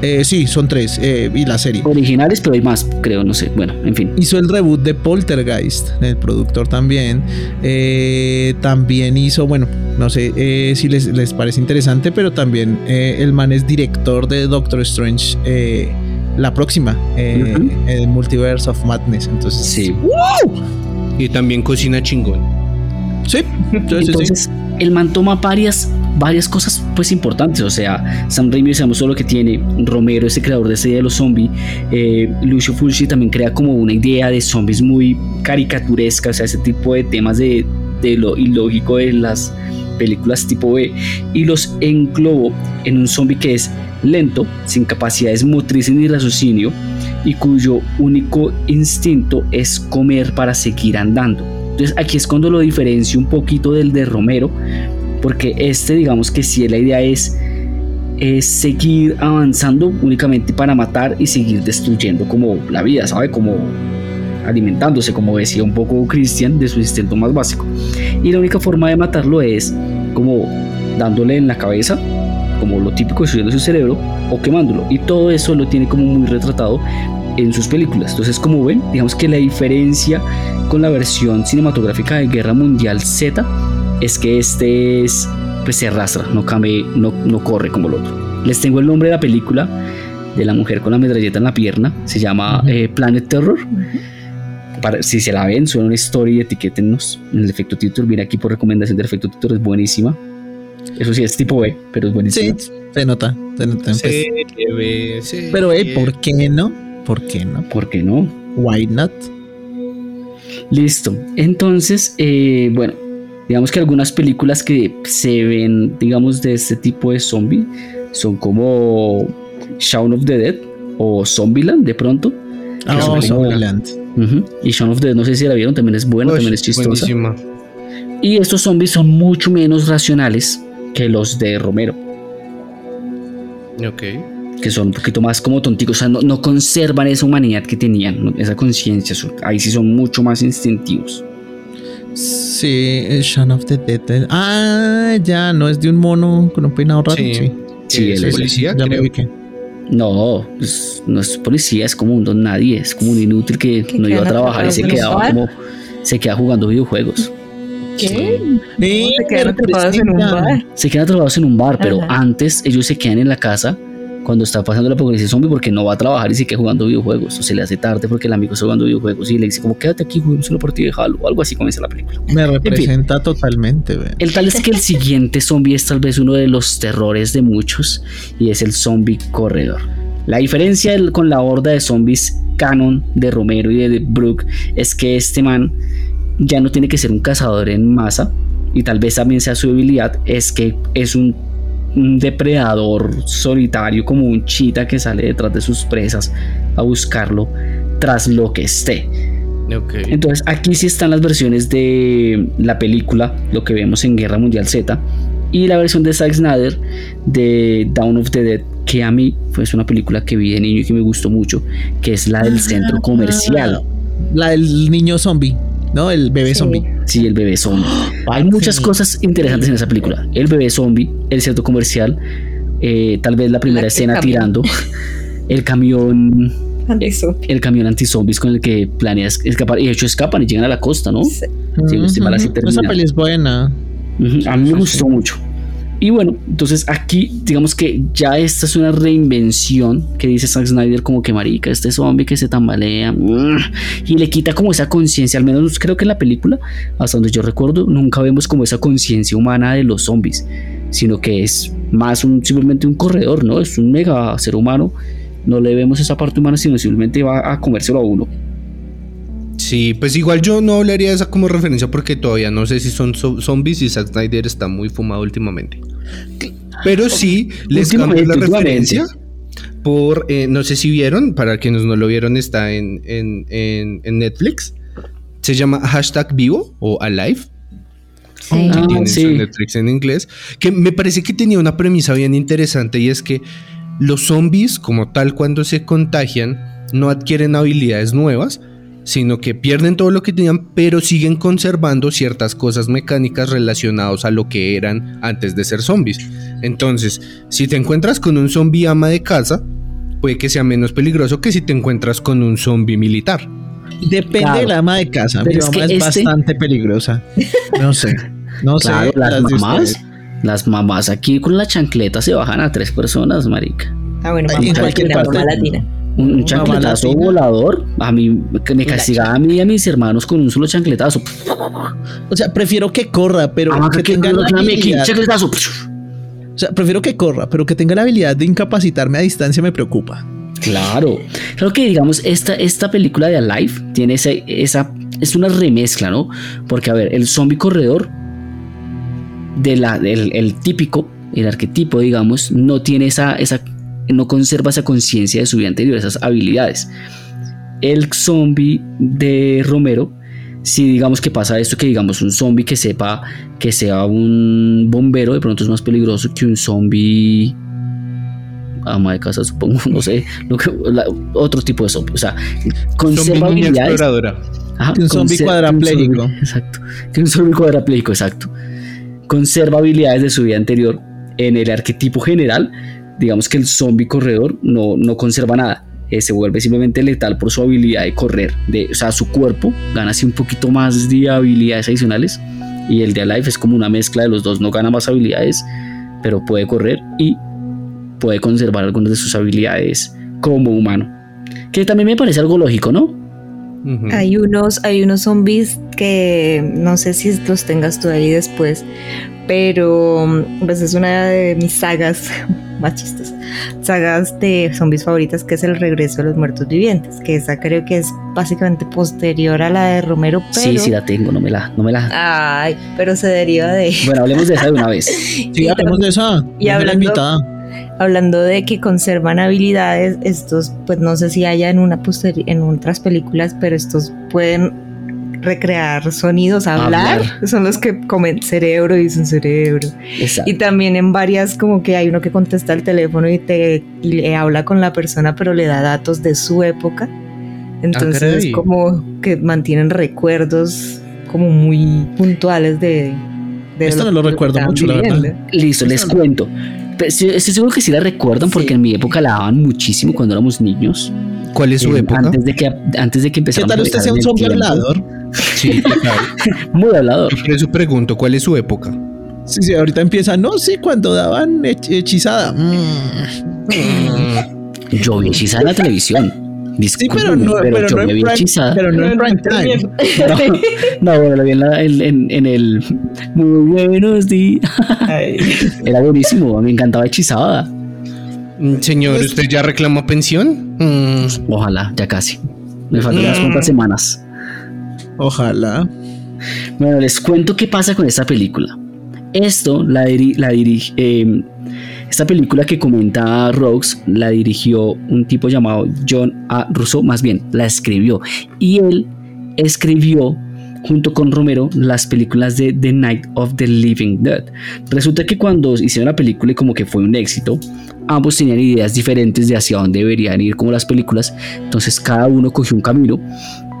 eh, sí, son tres, eh, y la serie. Originales, pero hay más, creo, no sé. Bueno, en fin. Hizo el reboot de Poltergeist, el productor también. Eh, también hizo, bueno, no sé eh, si les, les parece interesante, pero también eh, el man es director de Doctor Strange, eh, la próxima, eh, el Multiverse of Madness. Entonces, Sí. Y también cocina chingón. Sí. Entonces, el man toma varias, varias cosas pues importantes. O sea, Sam Raimi sabemos todo lo que tiene. Romero, ese creador de ese de los zombies. Eh, Lucio Fulci también crea como una idea de zombies muy caricaturesca. O sea, ese tipo de temas de, de lo ilógico de las películas tipo B. Y los englobó en un zombie que es lento, sin capacidades motrices ni raciocinio. Y cuyo único instinto es comer para seguir andando. Entonces aquí es cuando lo diferencio un poquito del de Romero, porque este digamos que si la idea es, es seguir avanzando únicamente para matar y seguir destruyendo como la vida, ¿sabe? Como alimentándose, como decía un poco Christian, de su instinto más básico. Y la única forma de matarlo es como dándole en la cabeza, como lo típico, destruyendo su cerebro, o quemándolo. Y todo eso lo tiene como muy retratado en sus películas. Entonces, como ven, digamos que la diferencia con la versión cinematográfica de Guerra Mundial Z es que este es, pues se arrastra, no cambia, no, no corre como el otro. Les tengo el nombre de la película de la mujer con la metralleta en la pierna, se llama Ujú. eh, Planet Terror. Para, si se la ven, suena una historia y etiquétennos en el efecto título. Viene aquí por recomendación del efecto título, es buenísima. Eso sí, es tipo B, pero es Sí, buenísima. se nota, se nota. pues. Sí, sí. Pero, eh, ¿por qué no? ¿Por qué no? ¿Por qué no? Why not? Listo. Entonces, eh, bueno, digamos que algunas películas que se ven, digamos, de este tipo de zombie son como Shaun of the Dead o Zombieland de pronto. Ah, Zombieland. Ujú. Y Shaun of the Dead, no sé si la vieron, también es buena, Uy, también es chistosa. buenísima. Y estos zombies son mucho menos racionales que los de Romero, Ok. Que son un poquito más como tonticos, o sea, no, no conservan esa humanidad que tenían, ¿no? esa conciencia, ahí sí son mucho más instintivos. Sí, es Shaun of the Dead. eh. Ah, ya, no es de un mono con un peinado raro. Sí. Sí, Sí, ¿Es él es- policía, ya me creo. ubiqué. No, pues, no es policía, es como un don nadie, es como un inútil que no iba a trabajar y se quedaba como se queda jugando videojuegos. ¿Qué? Eh, se quedan atrapados en un bar? Se quedan atrapados en un bar, pero Ajá. antes ellos se quedan en la casa cuando está pasando la apocalipsis zombie porque no va a trabajar y sigue jugando videojuegos o se le hace tarde porque el amigo está jugando videojuegos y le dice como quédate aquí juguemos una partida de Halo o algo así comienza la película. Me representa totalmente. El tal es que el siguiente zombie es tal vez uno de los terrores de muchos y es el zombie corredor. La diferencia con la horda de zombies canon de Romero y de Brooke es que este man ya no tiene que ser un cazador en masa y tal vez también sea su debilidad es que es un, un depredador solitario como un chita que sale detrás de sus presas a buscarlo tras lo que esté. Entonces aquí sí están las versiones de la película, lo que vemos en Guerra Mundial Z, y la versión de Zack Snyder de Dawn of the Dead, que a mí fue una película que vi de niño y que me gustó mucho, que es la del centro comercial. La del niño zombie, ¿no? El bebé Sí. zombie. Sí, el bebé zombie. Hay muchas Sí. cosas interesantes en esa película. El bebé zombie, el centro comercial, eh, tal vez la primera La- escena camión. tirando, el camión, el camión anti-zombies con el que planeas escapar. Y de hecho escapan y llegan a la costa, ¿no? Sí. Termina. Esa peli es buena. A mí me gustó mucho. Y bueno, entonces aquí digamos que ya esta es una reinvención que dice Zack Snyder como que marica, este zombie que se tambalea mm, y le quita como esa conciencia, al menos creo que en la película, hasta donde yo recuerdo, nunca vemos como esa conciencia humana de los zombies, sino que es más simplemente un corredor, ¿no? Es un mega ser humano, no le vemos esa parte humana, sino simplemente va a comérselo a uno. Sí, pues igual yo no hablaría de esa como referencia porque todavía no sé si son zo- zombies y Zack Snyder está muy fumado últimamente. Pero sí les cambio la referencia por, eh, no sé si vieron, para quienes no lo vieron está en, en, en- en Netflix. Se llama hashtag vivo o alive. Sí. Ah, sí. Netflix en inglés, que me parece que tenía una premisa bien interesante y es que los zombies como tal cuando se contagian no adquieren habilidades nuevas, sino que pierden todo lo que tenían, pero siguen conservando ciertas cosas mecánicas relacionadas a lo que eran antes de ser zombies. Entonces, si te encuentras con un zombie ama de casa, puede que sea menos peligroso que si te encuentras con un zombie militar. Depende Claro. del ama de casa. Mi Pero es que es este- bastante peligrosa. No sé. No Claro, sé. las mamás, las mamás aquí con la chancleta se bajan a tres personas, marica. Ah, bueno, mamá cualquier parte latina. Un, un chancletazo volador, a mí que me castigaba a mí y a mis hermanos con un solo chancletazo. O sea, prefiero que corra, pero Ah, que que- tenga la habilidad. chancletazo. O sea, prefiero que corra, pero que tenga la habilidad de incapacitarme a distancia me preocupa. Claro, claro que digamos esta, esta película de Alive tiene ese- esa es una remezcla, ¿no? Porque a ver, el zombie corredor de la, del el típico, el arquetipo, digamos, no tiene esa, esa no conserva esa conciencia de su vida anterior, esas habilidades. El zombie de Romero, si digamos que pasa esto, que digamos un zombie que sepa que sea un bombero, de pronto es más peligroso que un zombie ama de casa, supongo, no sé, lo que- la- otro tipo de zombie. O sea, conserva Zombie habilidades. Ajá, Que un zombie cuadrapléjico. Exacto. Que un zombie cuadrapléjico, exacto. Conserva habilidades de su vida anterior. En el arquetipo general, digamos que el zombie corredor no, no conserva nada. Eh, se vuelve simplemente letal por su habilidad de correr. De, o sea, su cuerpo gana así un poquito más de habilidades adicionales. Y el de Alive es como una mezcla de los dos. No gana más habilidades, pero puede correr y puede conservar algunas de sus habilidades como humano. Que también me parece algo lógico, ¿no? Ujú. Hay unos, hay unos zombies que no sé si los tengas tú ahí después, pero pues es una de mis sagas más sagas de zombies favoritas que es el regreso de los muertos vivientes, que esa creo que es básicamente posterior a la de Romero, pero Sí, sí la tengo, no me la, no me la. ay, pero se deriva de Bueno, hablemos de esa de una vez. Sí, Y hablemos de esa. y hablando- invitada. hablando de que conservan habilidades, estos, pues no sé si haya en una en otras películas, pero estos pueden recrear sonidos, hablar, Hablar. son los que comen cerebro y dicen cerebro. Exacto. Y también en varias como que hay uno que contesta el teléfono y te y le habla con la persona, pero le da datos de su época. Entonces es caray. como que mantienen recuerdos como muy puntuales de, de Esto no lo recuerdo mucho, la verdad. viviendo. Listo, les cuento. Pero sí- Estoy seguro que sí la recuerdan porque Sí. en mi época la daban muchísimo cuando éramos niños. ¿Cuál es su Eh, época? Antes de que, antes de que ¿Qué tal a usted sea un zombie tiempo. hablador? Sí, claro. Muy hablador. Por eso pregunto, ¿cuál es su época? Sí, sí, ahorita empieza, no, sí, cuando daban hech- hechizada. Mm. Yo vi hechizada en la televisión. Sí, pero no, pero yo no me en vi prime, hechizada. pero no en prime time. No, no, bueno, lo vi en, la- en- en- en el Muy buenos días. Era buenísimo, me encantaba hechizada. Mm, Señor, ¿usted ya reclamó pensión? Mm, Ojalá, ya casi. Me faltan unas Mm. cuantas semanas. Ojalá. Bueno, les cuento qué pasa con esta película. Esto la, diri- la eh, esta película que comenta Rogues la dirigió un tipo llamado John A. Russo, más bien, la escribió. Y él escribió junto con Romero las películas de The Night of the Living Dead. Resulta que cuando hicieron la película y como que fue un éxito, ambos tenían ideas diferentes de hacia dónde deberían ir como las películas. Entonces cada uno cogió un camino.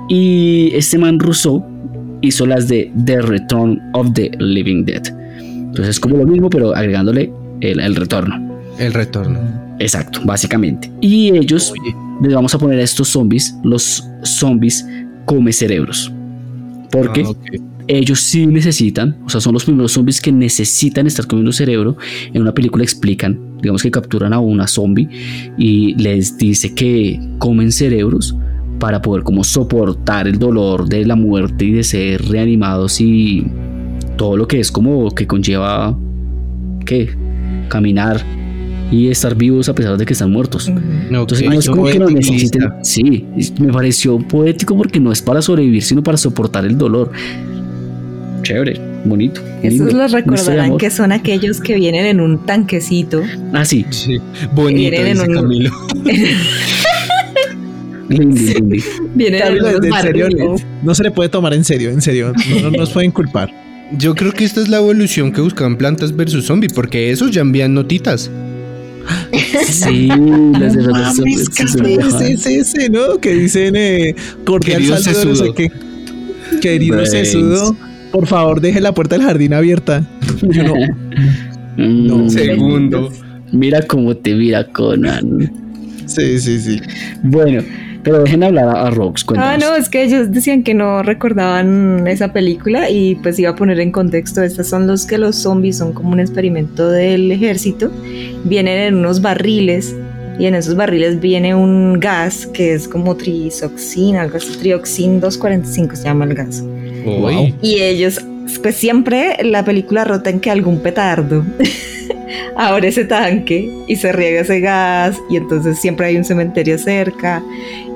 Y este man Rousseau hizo las de The Return of the Living Dead. Entonces es como lo mismo, pero agregándole el, el retorno. el retorno. Exacto, básicamente. Y ellos, les vamos a poner a estos zombies, los zombies come cerebros. Porque Ah, ellos sí necesitan, o sea, son los primeros zombies que necesitan estar comiendo cerebro. En una película explican, digamos que capturan a una zombie y les dice que comen cerebros para poder como soportar el dolor de la muerte y de ser reanimados y todo lo que es como que conlleva que caminar y estar vivos a pesar de que están muertos. Entonces Ok, no es como que lo poético. necesiten. Sí, me pareció poético porque no es para sobrevivir, sino para soportar el dolor. Chévere, bonito. Esos lindo, los recordarán que son aquellos que vienen en un tanquecito. Ah, sí, Sí, bonito, Vienen en dice un- Camilo. lindo. Vienen en serio, no se le puede tomar en serio, en serio. No, no nos pueden culpar. Yo creo que esta es la evolución que buscaban plantas versus zombies, porque esos ya envían notitas. Sí, las de los Mames, sí, ese, ese, ¿no? Que dicen eh, cordial Querido saludo, no sé sesudo. qué. Querido sesudo, por favor, deje la puerta del jardín abierta. Yo no, Mm, No. Segundo. Mira cómo te mira Conan. sí, sí, sí. Bueno, pero dejen hablar a, a Rox. Ah, cuéntanos. no, es que ellos decían que no recordaban esa película y pues iba a poner en contexto, estas son los que los zombies son como un experimento del ejército, vienen en unos barriles y en esos barriles viene un gas que es como trisoxina, algo así, trioxin 245 se llama el gas. Uy. Y ellos, pues siempre la película rota en que algún petardo abre ese tanque y se riega ese gas y entonces siempre hay un cementerio cerca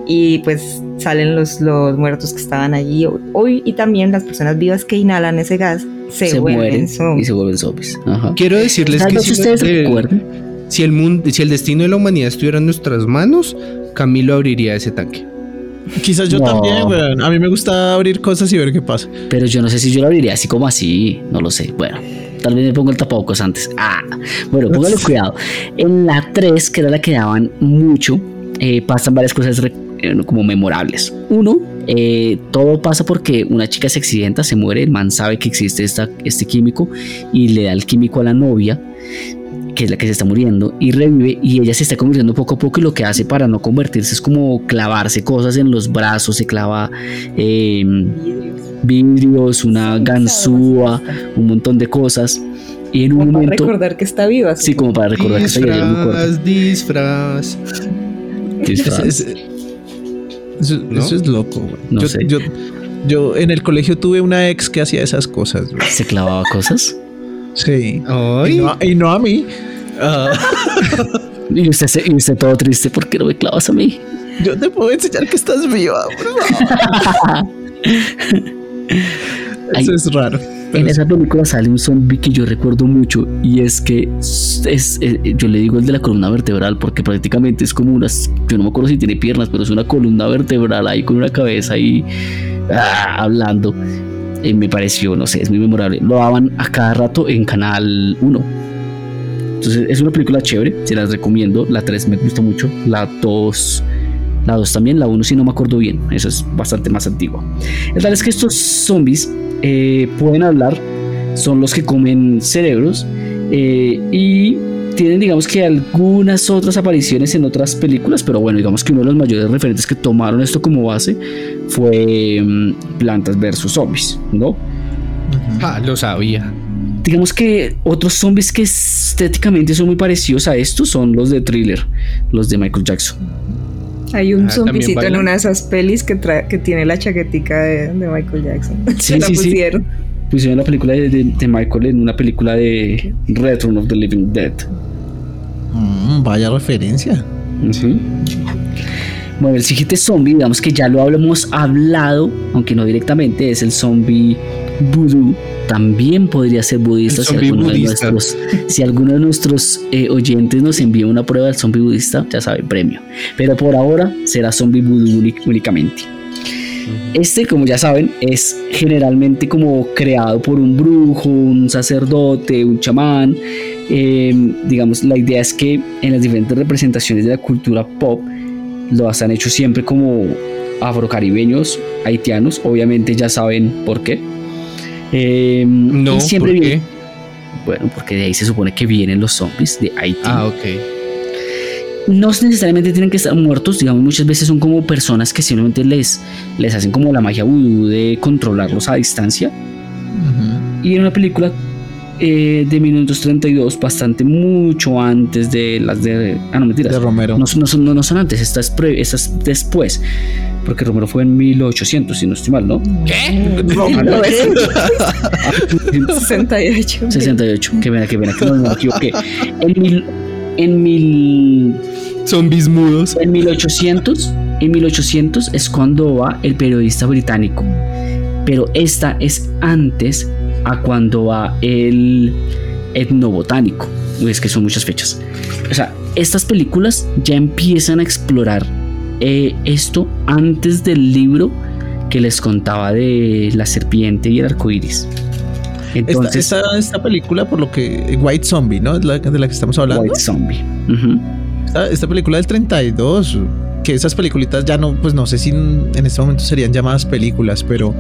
y pues salen los, los muertos que estaban allí hoy y también las personas vivas que inhalan ese gas se, se vuelven mueren y zombies. se vuelven zombies. Ajá. Quiero decirles Tal que si, ustedes el, recuerden. si el mundo, si el destino de la humanidad estuviera en nuestras manos, Camilo abriría ese tanque. Quizás yo No. también, weón. A mí me gusta abrir cosas y ver qué pasa. Pero yo no sé si yo lo abriría así como así, no lo sé. Bueno, tal vez me pongo el tapabocas antes. Ah, bueno, póngale cuidado. En la 3, que era la que daban mucho, eh, pasan varias cosas eh, como memorables. Uno, eh, todo pasa porque una chica se accidenta, se muere, el man sabe que existe esta, este químico y le da el químico a la novia que es la que se está muriendo, y revive y ella se está convirtiendo poco a poco y lo que hace para no convertirse es como clavarse cosas en los brazos, se clava eh, vidrios, una ganzúa, un montón de cosas. Y en un Como para momento, recordar que está viva. sí, como para recordar que está viva. Disfraz, disfraz. Disfraz. Es- es- eso, ¿No? eso es loco, weón. No yo, sé. yo, yo en el colegio tuve una ex que hacía esas cosas. weón. Se clavaba cosas. Sí. Y no, y no a mí. Y usted, se- y usted todo triste porque no me clavas a mí. Yo te puedo enseñar que estás viva. por favor. Ay. Eso es raro. En esa película sale un zombie que yo recuerdo mucho y es que es, es- eh, yo le digo el de la columna vertebral porque prácticamente es como unas, yo no me acuerdo si tiene piernas, pero es una columna vertebral ahí con una cabeza ahí ah, hablando. Eh, me pareció, no sé, es muy memorable. Lo daban a cada rato en Canal 1. Entonces es una película chévere, se las recomiendo. La 3 me gusta mucho, la 2... La 2 también, la 1 sí no me acuerdo bien, esa es bastante más antigua. El tal es que estos zombies eh, pueden hablar, son los que comen cerebros eh, y tienen digamos que algunas otras apariciones en otras películas, pero bueno, digamos que uno de los mayores referentes que tomaron esto como base fue mm, Plantas versus Zombies, ¿no? ah, lo sabía. digamos que otros zombies que estéticamente son muy parecidos a estos son los de thriller, los de Michael Jackson. Hay un Ah, ¿también zombicito en una de esas pelis que, trae- que tiene la chaquetica de, de Michael Jackson. Sí, Se la sí, sí. pusieron. Pusieron la película de, de- de Michael en una película de Return of the Living Dead. Mm, vaya referencia. Ujú. Bueno, el siguiente zombie, digamos que ya lo hemos hablado, aunque no directamente, es el zombie voodoo. También podría ser budista si alguno, de budista. nuestros, si alguno de nuestros eh, oyentes nos envía una prueba del zombie budista, ya sabe, premio. Pero por ahora será zombie voodoo únic- únicamente. Este, como ya saben, es generalmente como creado por un brujo, un sacerdote, un chamán. Eh, digamos, la idea es que en las diferentes representaciones de la cultura pop los han hecho siempre como afrocaribeños, haitianos. Obviamente ya saben por qué. Eh, No, y siempre ¿por qué? viene- Bueno, porque de ahí se supone que vienen los zombies de Haití Ah, ok. no necesariamente tienen que estar muertos, digamos, muchas veces son como personas que simplemente les, les hacen como la magia vudú de controlarlos a distancia. Y en una película eh, de 1932, bastante mucho antes de las de... Ah, no, mentiras. De Romero. No, son- no son, no, no son antes, esta es, pre- esta es después. Porque Romero fue en 1800, si no estoy mal, ¿no? Romero es 68. 68, que pena, que pena, que no me equivoqué. En mil... En mil Zombies mudos. En 1800, en 1800 es cuando va el periodista británico. Pero esta es antes a cuando va el etnobotánico. Es que son muchas fechas. O sea, estas películas ya empiezan a explorar eh, esto antes del libro que les contaba de la serpiente y el arco iris. Entonces, esta, esta película, por lo que. White Zombie, ¿no? Es la de la que estamos hablando. White Zombie. Esta película del 32. Que esas peliculitas ya no, pues no sé si en, este momento serían llamadas películas, pero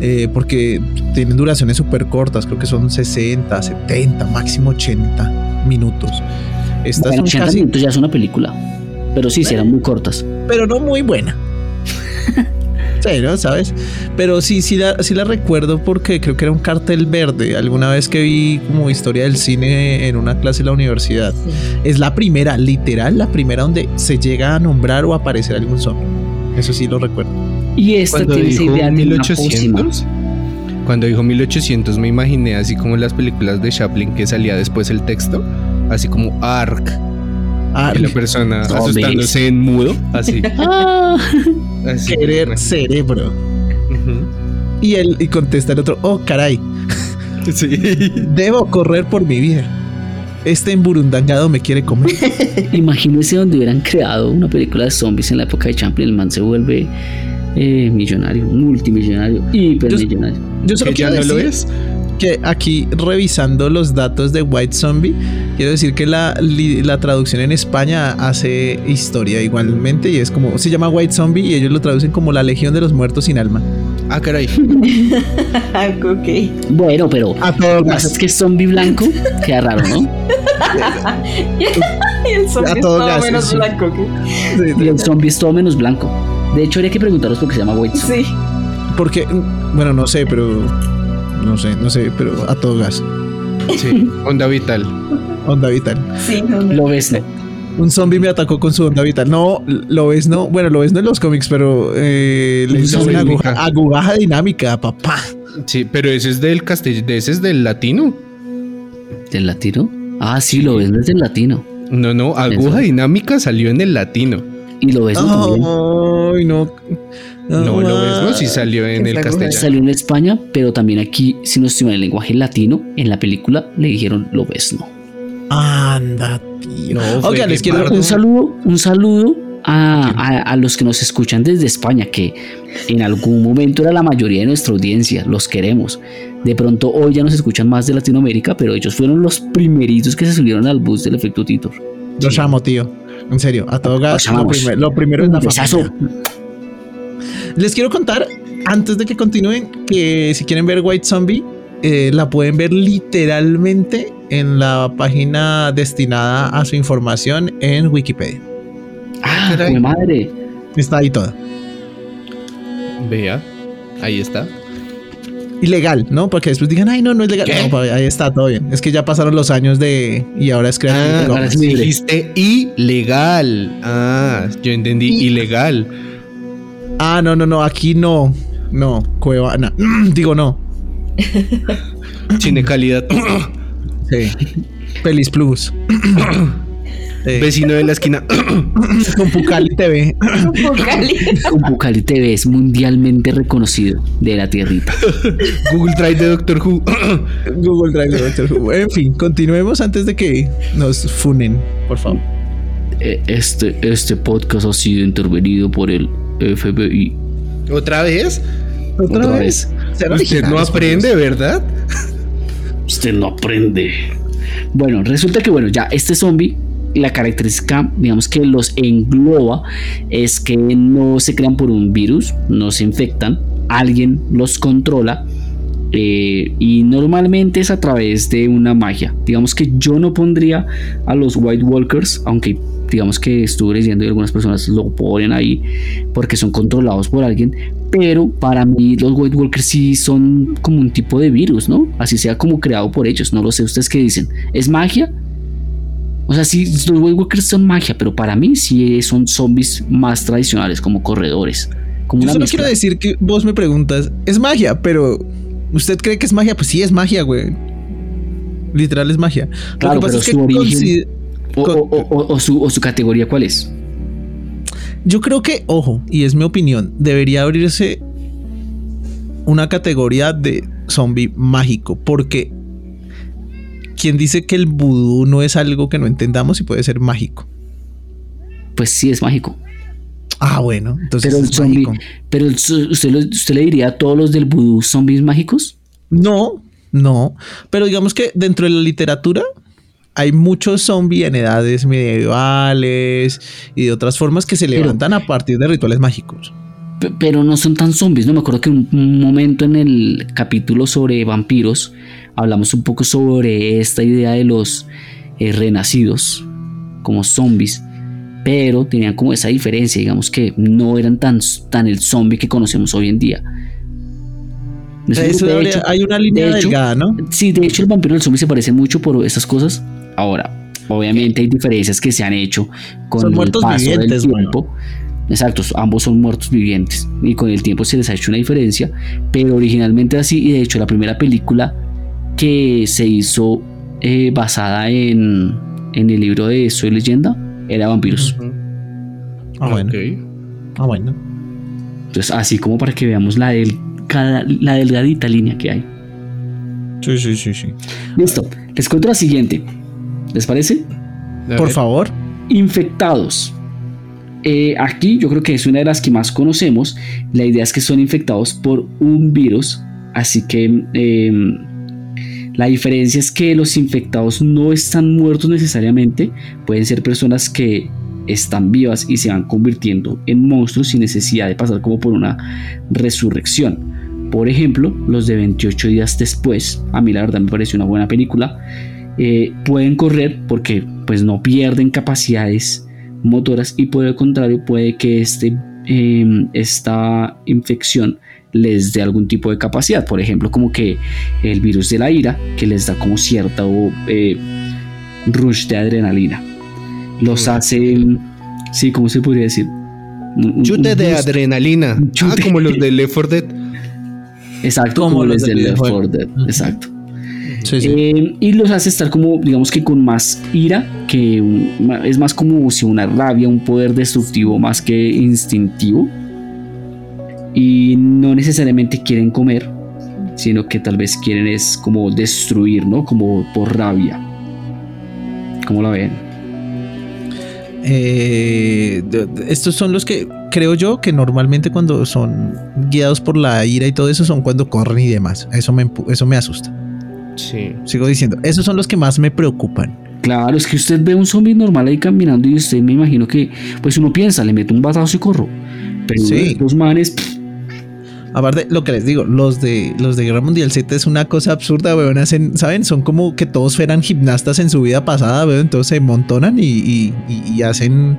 eh, porque tienen duraciones súper cortas, creo que son 60, 70, máximo 80 minutos. Estas Bueno, son 80 casi, minutos ya es una película. Pero sí, sí eran muy cortas. pero no muy buena. Sí, ¿no? ¿Sabes? Pero sí, sí la, sí la recuerdo porque creo que era un cartel verde. Alguna vez que vi como historia del cine en una clase en la universidad. Es la primera, literal, la primera donde se llega a nombrar o aparecer algún zombie. Eso sí lo recuerdo. Y esta Cuando tiene esa dijo idea de una pócima. 1800, cuando dijo 1800 me imaginé así como en las películas de Chaplin que salía después el texto, así como ARC, Ah, y la persona Zombies. asustándose en mudo, así. Ah, así. querer cerebro. Y él y contesta el otro, oh caray, Sí. debo correr por mi vida. Este emburundangado me quiere comer. imagínense donde hubieran creado una película de zombies en la época de Champlin. El man se vuelve eh, millonario, multimillonario, hipermillonario. Yo solo ¿Que ya quiero no lo decir es? que aquí revisando los datos de White Zombie, quiero decir que la, la traducción en España hace historia igualmente y es como, se llama White Zombie y ellos lo traducen como la Legión de los Muertos sin alma. Ah, caray. ok. Bueno, pero A todo lo que pasa es que es zombie blanco queda raro, ¿no? Y el zombie A es todo gas, menos sí. blanco. Y el zombie es todo menos blanco. De hecho, habría que preguntaros por qué se llama White Zombie. Sí. Porque, bueno, no sé, pero... No sé, no sé, pero a todo gas. Sí, onda vital. Onda vital. Sí, no, no. Lo ves, ¿no? Un zombie me atacó con su onda vital. No, lo ves, no. Bueno, lo ves no en los cómics, pero eh, le hizo una aguja, agujaja dinámica, papá. Sí, pero ese es del castellano, ese es del latino. ¿Del latino? Ah, sí, lo ves desde el latino. No, no, aguja Eso. dinámica salió en el latino. Y lo ves ¿no? también. Ay, no. No, lo ves, ¿no? Sí salió en ¿Qué el aguja? castellano. Salió en España, pero también aquí, si no estoy en el lenguaje latino, en la película le dijeron lo ves, ¿no? Anda, tío. No, les quiero. Un saludo, un saludo a, a- a los que nos escuchan desde España, que en algún momento era la mayoría de nuestra audiencia, los queremos. De pronto hoy ya nos escuchan más de Latinoamérica, pero ellos fueron los primeritos que se subieron al bus del efecto Titor. Los amo, tío. En serio, a todo gas. Lo, primer- lo primero es la familia. Les quiero contar, antes de que continúen, que si quieren ver White Zombie, eh, la pueden ver literalmente en la página destinada a su información en Wikipedia. Ah, caray. jue madre. Está ahí toda. Vea, ahí está. ilegal, ¿no? Porque después digan, ay, no, no es legal. ¿Qué? No, pa- ahí está, todo bien. Es que ya pasaron los años de. Y ahora es crear. Ah, no, ahora es sí. libre. dijiste ilegal. Ah, yo entendí ilegal. Ah, no, no, no, aquí no. No, Cuevana. Digo, no. Cine calidad. Sí. Pelis Plus. Sí. Vecino de la esquina. Con Pucali TV. Bucali TV es mundialmente reconocido de la tierrita. Google Drive de Doctor Who. Google Drive de Doctor Who. En fin, continuemos antes de que nos funen, por favor. Eh, Este, este podcast ha sido intervenido por el FBI. ¿Otra vez? Otra vez. Ser Usted no aprende, ¿verdad? Usted no aprende. Bueno, resulta que bueno, ya este zombie, la característica, digamos que los engloba, es que no se crean por un virus, no se infectan, alguien los controla. eh, y normalmente es a través de una magia. Digamos que yo no pondría a los White Walkers, aunque digamos que estuve leyendo y algunas personas lo ponen ahí porque son controlados por alguien. Pero para mí los White Walkers sí son como un tipo de virus, ¿no? Así sea como creado por ellos. No lo sé, ¿ustedes qué dicen? ¿Es magia? O sea, sí, los White Walkers son magia, pero para mí sí son zombies más tradicionales, como corredores. Como Yo una solo mezcla. quiero decir que vos me preguntas, ¿es magia? Pero ¿usted cree que es magia? Pues sí es magia, güey. Literal es magia. Claro, pero su origen- consi- O, o- o- o- o su, o su categoría, ¿cuál es? Yo creo que, ojo, y es mi opinión, debería abrirse una categoría de zombie mágico, porque quien dice que el vudú no es algo que no entendamos y puede ser mágico. Pues sí, es mágico. Ah, bueno, entonces Pero el es zombie, mágico. pero usted, lo- usted le diría a todos los del vudú zombies mágicos. No, no. Pero digamos que dentro de la literatura hay muchos zombies en edades medievales y de otras formas que se Pero- levantan a partir de rituales mágicos. Pero no son tan zombies, ¿no? Me acuerdo que un, un momento en el capítulo sobre vampiros hablamos un poco sobre esta idea de los eh, renacidos como zombies, pero tenían como esa diferencia, digamos que no eran tan, tan el zombie que conocemos hoy en día. Eso, de habría- hecho- hay una línea de hecho- delgada, ¿no? Sí, de hecho el vampiro y el zombie se parecen mucho por esas cosas. Ahora, obviamente hay diferencias que se han hecho con Son el muertos paso vivientes, del bueno. tiempo. Exacto, ambos son muertos vivientes y con el tiempo se les ha hecho una diferencia, pero originalmente así y de hecho la primera película que se hizo eh, basada en, en el libro de Soy leyenda era vampiros. Ah, bueno. Ah, bueno. Entonces así como para que veamos la, del, cada, la delgadita línea que hay. Sí, sí, sí, sí. Listo, les cuento la siguiente. ¿Les parece? Por favor. Infectados. Eh, aquí yo creo que es una de las que más conocemos. La idea es que son infectados por un virus. Así que eh, la diferencia es que los infectados no están muertos necesariamente. Pueden ser personas que están vivas y se van convirtiendo en monstruos sin necesidad de pasar como por una resurrección. Por ejemplo, los de 28 días después, a mí la verdad me pareció una buena película, eh, pueden correr porque pues no pierden capacidades motoras y por el contrario puede que este, eh, esta infección les dé algún tipo de capacidad, por ejemplo como que el virus de la ira que les da como cierta eh, rush de adrenalina, los hace, sí, ¿cómo se podría decir? Un- Chute un de adrenalina. Un chute. Ah, como los de Left 4 Dead. Exacto, Como como, los los del del Left videojuego. 4 Dead, exacto. Sí, sí. Eh, y los hace estar como, digamos que con más ira, que un- es más como si una rabia, un poder destructivo más que instintivo. Y no necesariamente quieren comer, sino que tal vez quieren es como destruir, ¿no? Como por rabia. ¿Cómo la ven? Eh, estos son los que creo yo que normalmente cuando son guiados por la ira y todo eso son cuando corren y demás. Eso me, eso me asusta. Sí. Sigo diciendo, esos son los que más me preocupan. Claro, es que usted ve un zombie normal ahí caminando y usted me imagino que, pues uno piensa, le meto un batazo y corro. Pero Sí. los manes, pff, Aparte, lo que les digo, los de los de Guerra Mundial Z es una cosa absurda, weón. Hacen, ¿saben? Son como que todos fueran gimnastas en su vida pasada, weón. Entonces se montonan y, y- y- y hacen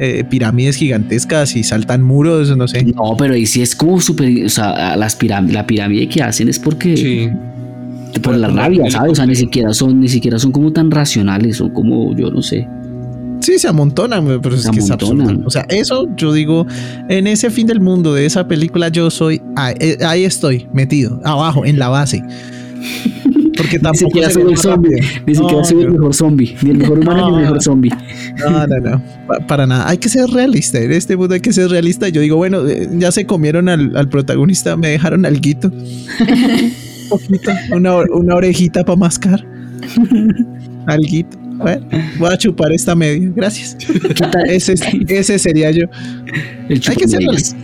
eh, pirámides gigantescas y saltan muros, no sé. No, pero ahí sí es como súper. O sea, las piram- la pirámide que hacen es porque. Sí. Por la rabia, ¿sabes? O sea, ni siquiera son, ni siquiera son como tan racionales, son como, yo no sé. Sí, se amontonan, pero es Se que es amontonan. absurdo. O sea, eso yo digo, en ese fin del mundo de esa película, yo soy. Ahí, ahí estoy, metido, abajo, en la base. Porque Ni tampoco siquiera se soy el zombie, ni siquiera No, soy el mejor zombie, ni el mejor humano ni el No. mejor zombie. No, no, no. Pa- para nada. Hay que ser realista. En este mundo hay que ser realista. Yo digo, bueno, eh, ya se comieron al, al protagonista, me dejaron alguito. Poquito, una, una orejita para mascar. Alguito. Bueno, voy a chupar esta media. Gracias. Ese, es- ese sería yo. El Hay que realista.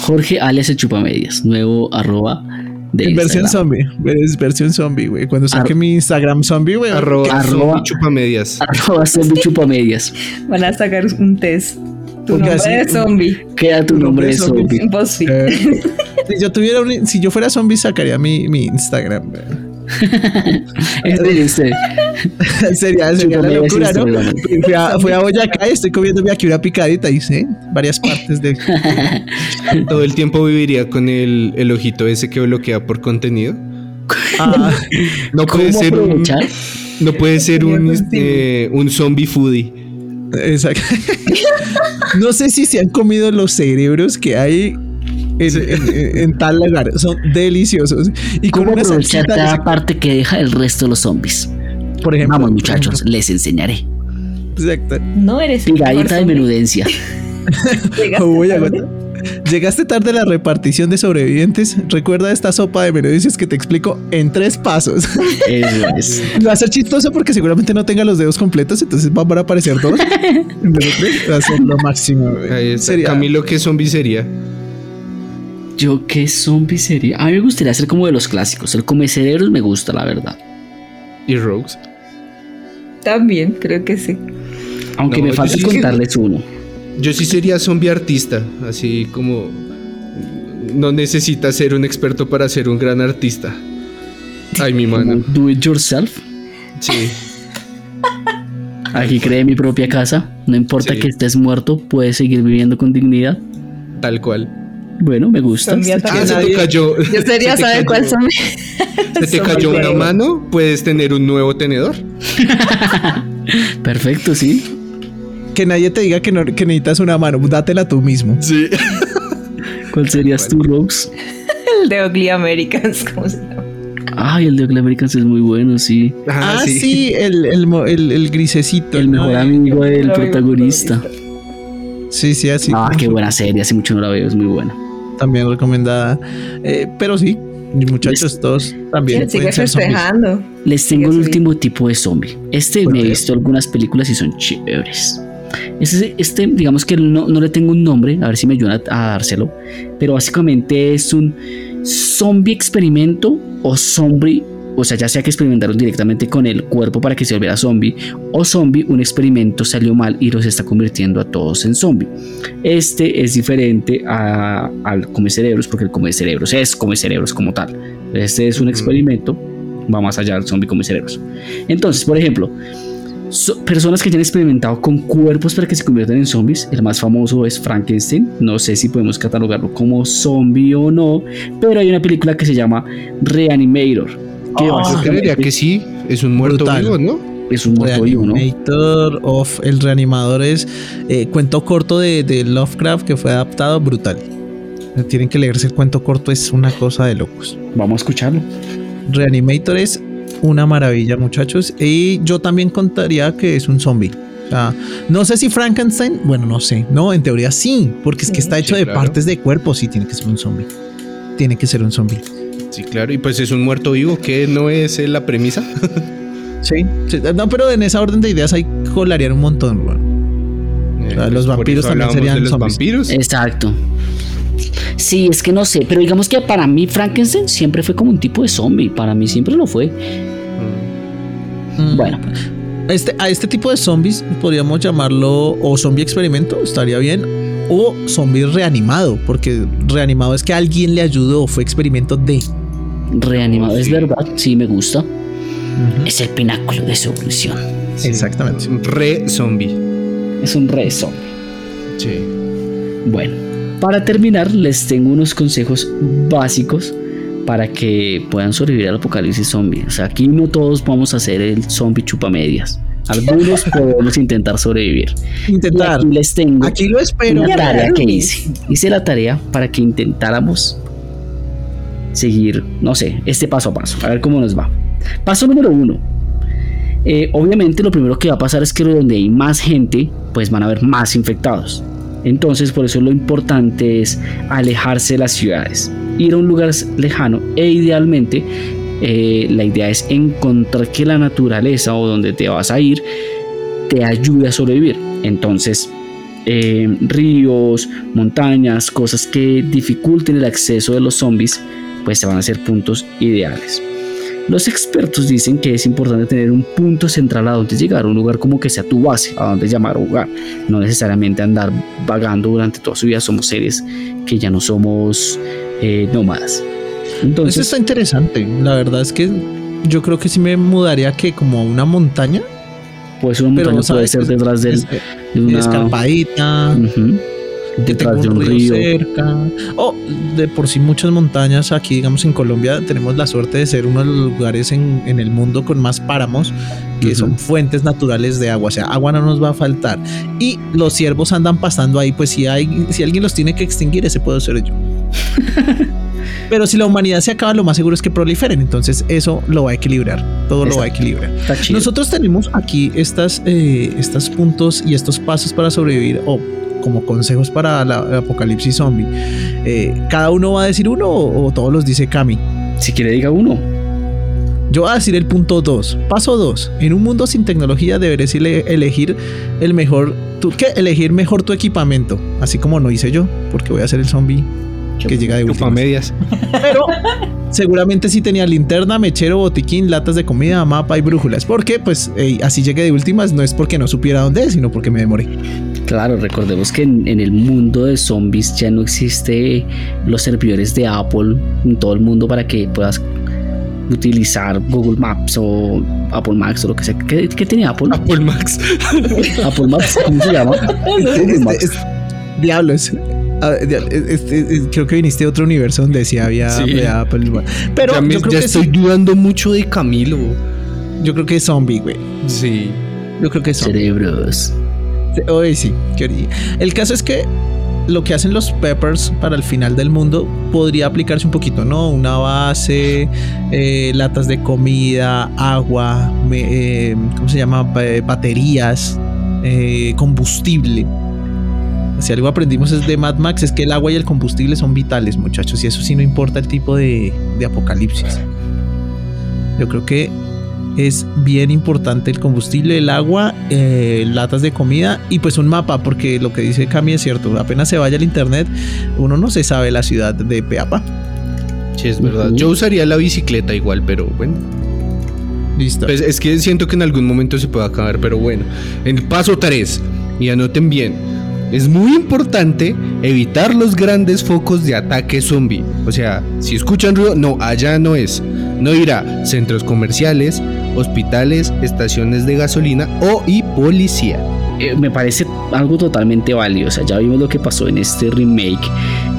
Jorge alias el chupamedias, nuevo arroba de En versión zombie. Es versión zombie, güey. Cuando saque Ar- mi Instagram zombie, güey. Arroba, Arroba- zombie chupamedias. Arroba zombie chupamedias. Van a sacar un test. Tu Porque nombre así- de zombie. Queda tu Tu nombre nombre de zombie. zombie. Eh, si yo tuviera un- si yo fuera zombie, sacaría mi, mi Instagram. güey. Este, este, sería, sería la locura, ¿no? Fui a, fui a Boyacá y estoy comiéndome aquí una picadita y sé varias partes de. Todo el tiempo viviría con el, el ojito ese que bloquea por contenido. Ah, No puede ¿Cómo ser un, no puede ser un, este, un zombie foodie. Exacto. No sé si se han comido los cerebros que hay en, en- en tal lugar. Son deliciosos. Y con ¿Cómo una aprovechar cada parte que deja el resto de los zombies? por ejemplo. Vamos muchachos, les enseñaré. Exacto. No eres Pigadita de menudencia. Tarde. aguanta. Llegaste tarde a la repartición de sobrevivientes. Recuerda esta sopa de menudencias que te explico en tres pasos. Eso es. Va a ser chistoso porque seguramente no tenga los dedos completos, entonces van a aparecer dos. Va a ser lo máximo. Sería- Camilo, ¿qué zombie sería? Yo qué zombie sería. A mí me gustaría ser como de los clásicos. El come cerebros me gusta, la verdad. ¿Y Rogues? También, creo que sí. Aunque No, me falta que- contarles uno. Yo sí sería zombie artista, así como no necesita ser un experto para ser un gran artista. Ay, mi mano. do it yourself. Sí. Aquí creé mi propia casa. No importa Sí. que estés muerto, puedes seguir viviendo con dignidad. Tal cual. Bueno, me gusta. Ah, se te cayó. Yo sería, se te ¿sabe cayó- cuál zombie? Se te cayó una mano, puedes tener un nuevo tenedor. Perfecto, sí. Que nadie te diga que, no, que necesitas una mano, dátela tú mismo. Sí. ¿Cuál serías tú, Rose? El de Ugly Americans. ¿Cómo se llama? Ay, el de Ugly Americans es muy bueno, sí. Ah, sí, el, el, el- el grisecito. El ¿no? mejor amigo del protagonista. Sí, sí, así. Ah, qué buena serie. Hace mucho no la veo, es muy buena. También recomendada. Eh, pero sí, muchachos, todos también. Sigue festejando. Les tengo el último tipo de zombie. Este ¿Por me he visto algunas películas y son chéveres. Este, este digamos que no, no le tengo un nombre, a ver si me ayudan a, a dárselo. Pero básicamente es un zombie experimento o zombie. O sea, ya sea que experimentaron directamente con el cuerpo para que se volviera zombie, o zombie, un experimento salió mal y los está convirtiendo a todos en zombie. Este es diferente a- al come cerebros, porque el come cerebros es come cerebros como tal. Este es un experimento, va más allá del zombie come cerebros. Entonces, por ejemplo, so- personas que hayan experimentado con cuerpos para que se conviertan en zombies, el más famoso es Frankenstein. No sé si podemos catalogarlo como zombie o no, pero hay una película que se llama Reanimator. Que Ah, Yo creería que sí. Es un muerto Brutal. vivo, ¿no? es un muerto vivo, ¿no? Reanimator of el reanimador es eh, cuento corto de, de Lovecraft que fue adaptado brutal. Tienen que leerse el cuento corto, es una cosa de locos. Vamos a escucharlo. Reanimator es una maravilla, muchachos. Y yo también contaría que es un zombie. O sea, no sé si Frankenstein, bueno, no sé. No, en teoría sí, porque es que está hecho Sí, de partes de cuerpo. Sí, tiene que ser un zombie. Tiene que ser un zombie. Sí, claro. Y pues es un muerto vivo, que no es eh, la premisa. Sí, sí, no, pero en esa orden de ideas hay colarían un montón. Eh, sea, pues los vampiros también serían de los zombies. vampiros. Exacto. Sí, es que no sé, pero digamos que para mí Frankenstein siempre fue como un tipo de zombie, para mí siempre lo fue. Mm. Bueno, Este, a este tipo de zombies podríamos llamarlo o zombie experimento, estaría bien. o zombie reanimado, porque reanimado es que alguien le ayudó, fue experimento de. Reanimado, es verdad, sí me gusta. Es el pináculo de su evolución. Exactamente. Re zombie. Es un re zombie. Sí. Bueno, para terminar, les tengo unos consejos básicos para que puedan sobrevivir al apocalipsis zombie. O sea, aquí no todos vamos a hacer el zombie chupamedias. Algunos podemos intentar sobrevivir. Y Intentar. aquí les tengo Aquí lo espero. una tarea que hice. Hice la tarea para que intentáramos seguir, no sé, este paso a paso. A ver cómo nos va. Paso número uno. Eh, obviamente lo primero que va a pasar es que donde hay más gente, pues van a haber más infectados. Entonces por eso lo importante es alejarse de las ciudades, ir a un lugar lejano e idealmente eh, la idea es encontrar que la naturaleza o donde te vas a ir te ayude a sobrevivir. Entonces eh, ríos, montañas, cosas que dificulten el acceso de los zombies, pues se van a ser puntos ideales. Los expertos dicen que es importante tener un punto central a donde llegar, un lugar como que sea tu base, a donde llamar hogar, no necesariamente andar vagando durante toda su vida. Somos seres que ya no somos eh, nómadas. Eso Entonces, está interesante. La verdad es que yo creo que sí me mudaría que como a una montaña. pues una Pero montaña puede ser detrás del, de una, escarpadita. Ujú. Que tenga detrás de un río. cerca. O de por sí muchas montañas aquí, digamos en Colombia, tenemos la suerte de ser uno de los lugares en, en el mundo con más páramos, que son fuentes naturales de agua. O sea, agua no nos va a faltar. Y los ciervos andan pasando ahí, pues si hay, si alguien los tiene que extinguir, ese puedo ser yo. Pero si la humanidad se acaba, lo más seguro es que proliferen. Entonces eso lo va a equilibrar. Todo lo va a equilibrar. Nosotros tenemos aquí estas, eh, estos puntos y estos pasos para sobrevivir o como consejos para la, el apocalipsis zombie. Eh, ¿Cada uno va a decir uno o, o todos los dice Cami? Si quiere, diga uno. Yo voy a decir el punto 2. Paso 2. En un mundo sin tecnología deberes ele- elegir el mejor... ¿tú ¿Qué? Elegir mejor tu equipamiento. Así como no hice yo, porque voy a ser el zombie que llega de últimas. medias. Pero seguramente sí tenía linterna, mechero, botiquín, latas de comida, mapa y brújulas. Porque pues así llegué de últimas, no es porque no supiera dónde es, sino porque me demoré. Claro, recordemos que en, en el mundo de zombies ya no existe los servidores de Apple en todo el mundo para que puedas utilizar Google Maps o Apple Maps o lo que sea. ¿Qué, qué tenía Apple? Apple Max. Apple Maps, ¿cómo se llama? Google Este- Maps. diablos. Ah, creo que viniste a otro universo donde sí había, Sí. había Apple. Pero ya me- yo creo ya que estoy sí. dudando mucho de Camilo. Yo creo que es zombie, güey. Sí. Yo creo que es zombie. Cerebros. Oye, sí. El caso es que lo que hacen los Peppers para el final del mundo podría aplicarse un poquito, ¿no? Una base, eh, latas de comida, agua, me- eh, ¿cómo se llama? Ba- baterías, eh, combustible. Si algo aprendimos es de Mad Max, es que el agua y el combustible son vitales, muchachos, y eso sí no importa el tipo de, de apocalipsis. Yo creo que es bien importante el combustible, el agua, eh, latas de comida y pues un mapa, porque lo que dice Cami es cierto, apenas se vaya al internet, uno no se sabe la ciudad de Peapa. Sí, es verdad. Yo usaría la bicicleta igual, pero bueno. Listo. Pues es que siento que en algún momento se puede acabar, pero bueno. En el paso 3, y anoten bien, es muy importante evitar los grandes focos de ataque zombie. O sea, si escuchan ruido, no, allá no es. No ir a centros comerciales, hospitales, estaciones de gasolina o y policía. Eh, me parece algo totalmente válido. O sea, ya vimos lo que pasó en este remake,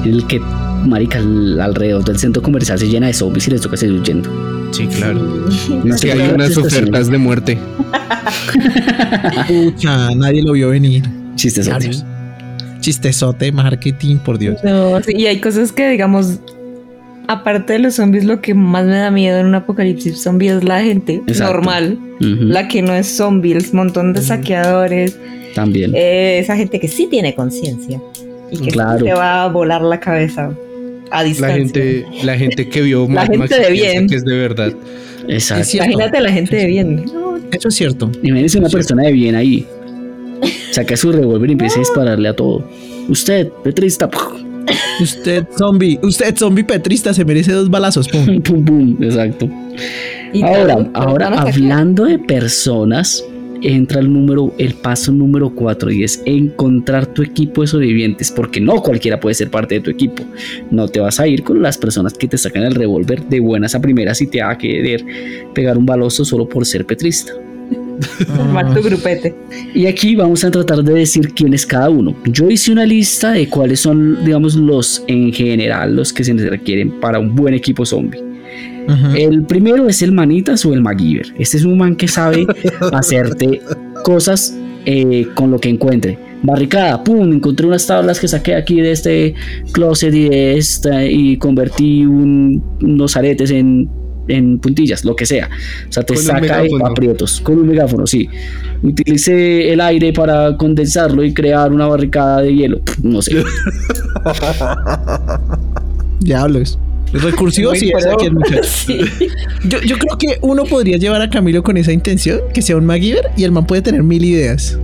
en el que, marica, al- alrededor del centro comercial se llena de zombies y les toca seguir huyendo. Sí, claro. No que hay unas ofertas de muerte. Pucha, nadie lo vio venir. Chistes. Chistezote, marketing, por Dios. No, sí, y hay cosas que, digamos, aparte de los zombies, lo que más me da miedo en un apocalipsis zombie es la gente Exacto. normal, la que no es zombie, el montón de saqueadores, También. eh, esa gente que sí tiene conciencia y que sí Claro. te va a volar la cabeza a La distancia. gente, la gente que vio La Mad gente Max y de bien. que es de verdad. Exacto. Imagínate la gente de bien. No, Eso es cierto. Imagínese una persona de bien ahí. Saca su revólver y empieza a dispararle a todo. Usted, petrista. Usted zombie, usted zombie petrista se merece dos balazos. Pum. Pum, pum. Exacto. y Ahora, hablando de personas, entra el número, el paso número 4 y es encontrar tu equipo de sobrevivientes, porque no cualquiera puede ser parte de tu equipo. No te vas a ir con las personas que te sacan el revólver de buenas a primeras y te va a querer pegar un baloso solo por ser petrista. Formar tu grupete. Y aquí vamos a tratar de decir quién es cada uno. Yo hice una lista de cuáles son, digamos, los en general, los que se requieren para un buen equipo zombie. El primero es el manitas o el MacGyver. Este es un man que sabe hacerte cosas eh, con lo que encuentre. Barricada, pum, encontré unas tablas que saqué aquí de este closet y de esta y convertí unos aretes en, en, puntillas, lo que sea. O sea, te saca de aprietos con un megáfono, sí. Utilicé el aire para condensarlo y crear una barricada de hielo. No sé. Diablos. Recursivo sí, Yo, yo, creo que uno podría llevar a Camilo con esa intención, que sea un MacGyver y el man puede tener mil ideas.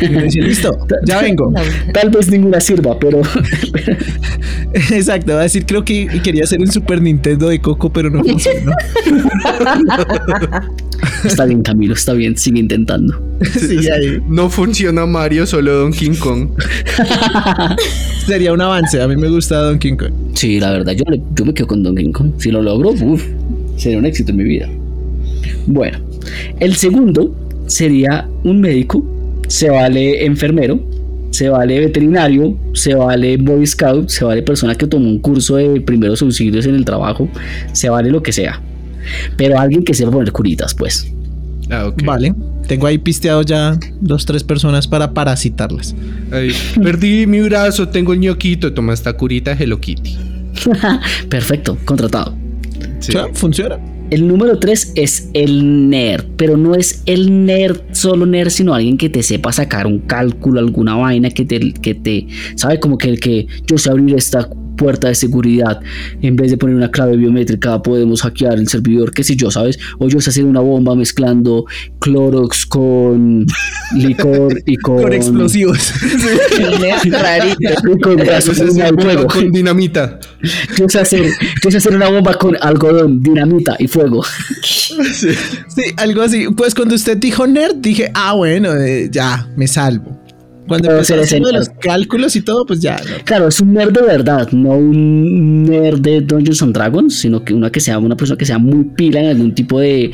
Listo, ya vengo. Tal vez ninguna sirva, pero. Exacto, va a decir, creo que quería hacer un Super Nintendo de Coco, pero no funcionó. Está bien, Camilo, está bien, sigue intentando. No funciona Mario, solo Donkey Kong. Sería un avance, a mí me gusta Donkey Kong. Sí, la verdad, yo, yo me quedo con Donkey Kong. Si lo logro, sería un éxito en mi vida. Bueno, el segundo sería un médico se vale enfermero, se vale veterinario, se vale Boy Scout, se vale persona que tomó un curso de primeros auxilios en el trabajo, se vale lo que sea. Pero alguien que sepa poner curitas, pues. Ah, Vale, tengo ahí pisteado ya dos, tres personas para parasitarlas. perdí mi brazo, tengo el ñoquito, toma esta curita Hello Kitty. Perfecto, contratado. funciona. El número 3 es el nerd, pero no es el nerd solo nerd, sino alguien que te sepa sacar un cálculo, alguna vaina que te, que te sabe como que el que yo sé abrir esta puerta de seguridad. En vez de poner una clave biométrica, podemos hackear el servidor, qué sé yo, ¿sabes? O yo sé hacer una bomba mezclando Clorox con licor y con. con explosivos. y con, fuego. con dinamita. Yo sé, hacer, yo sé hacer una bomba con algodón, dinamita y fuego. Sí. algo así. Pues cuando usted dijo nerd, dije, ah, bueno, eh, ya, me salvo. Cuando empezó haciendo los cálculos y todo, pues ya. Claro, es un nerd de verdad, no un nerd de Dungeons and Dragons, sino que una que sea una persona que sea muy pila en algún tipo de.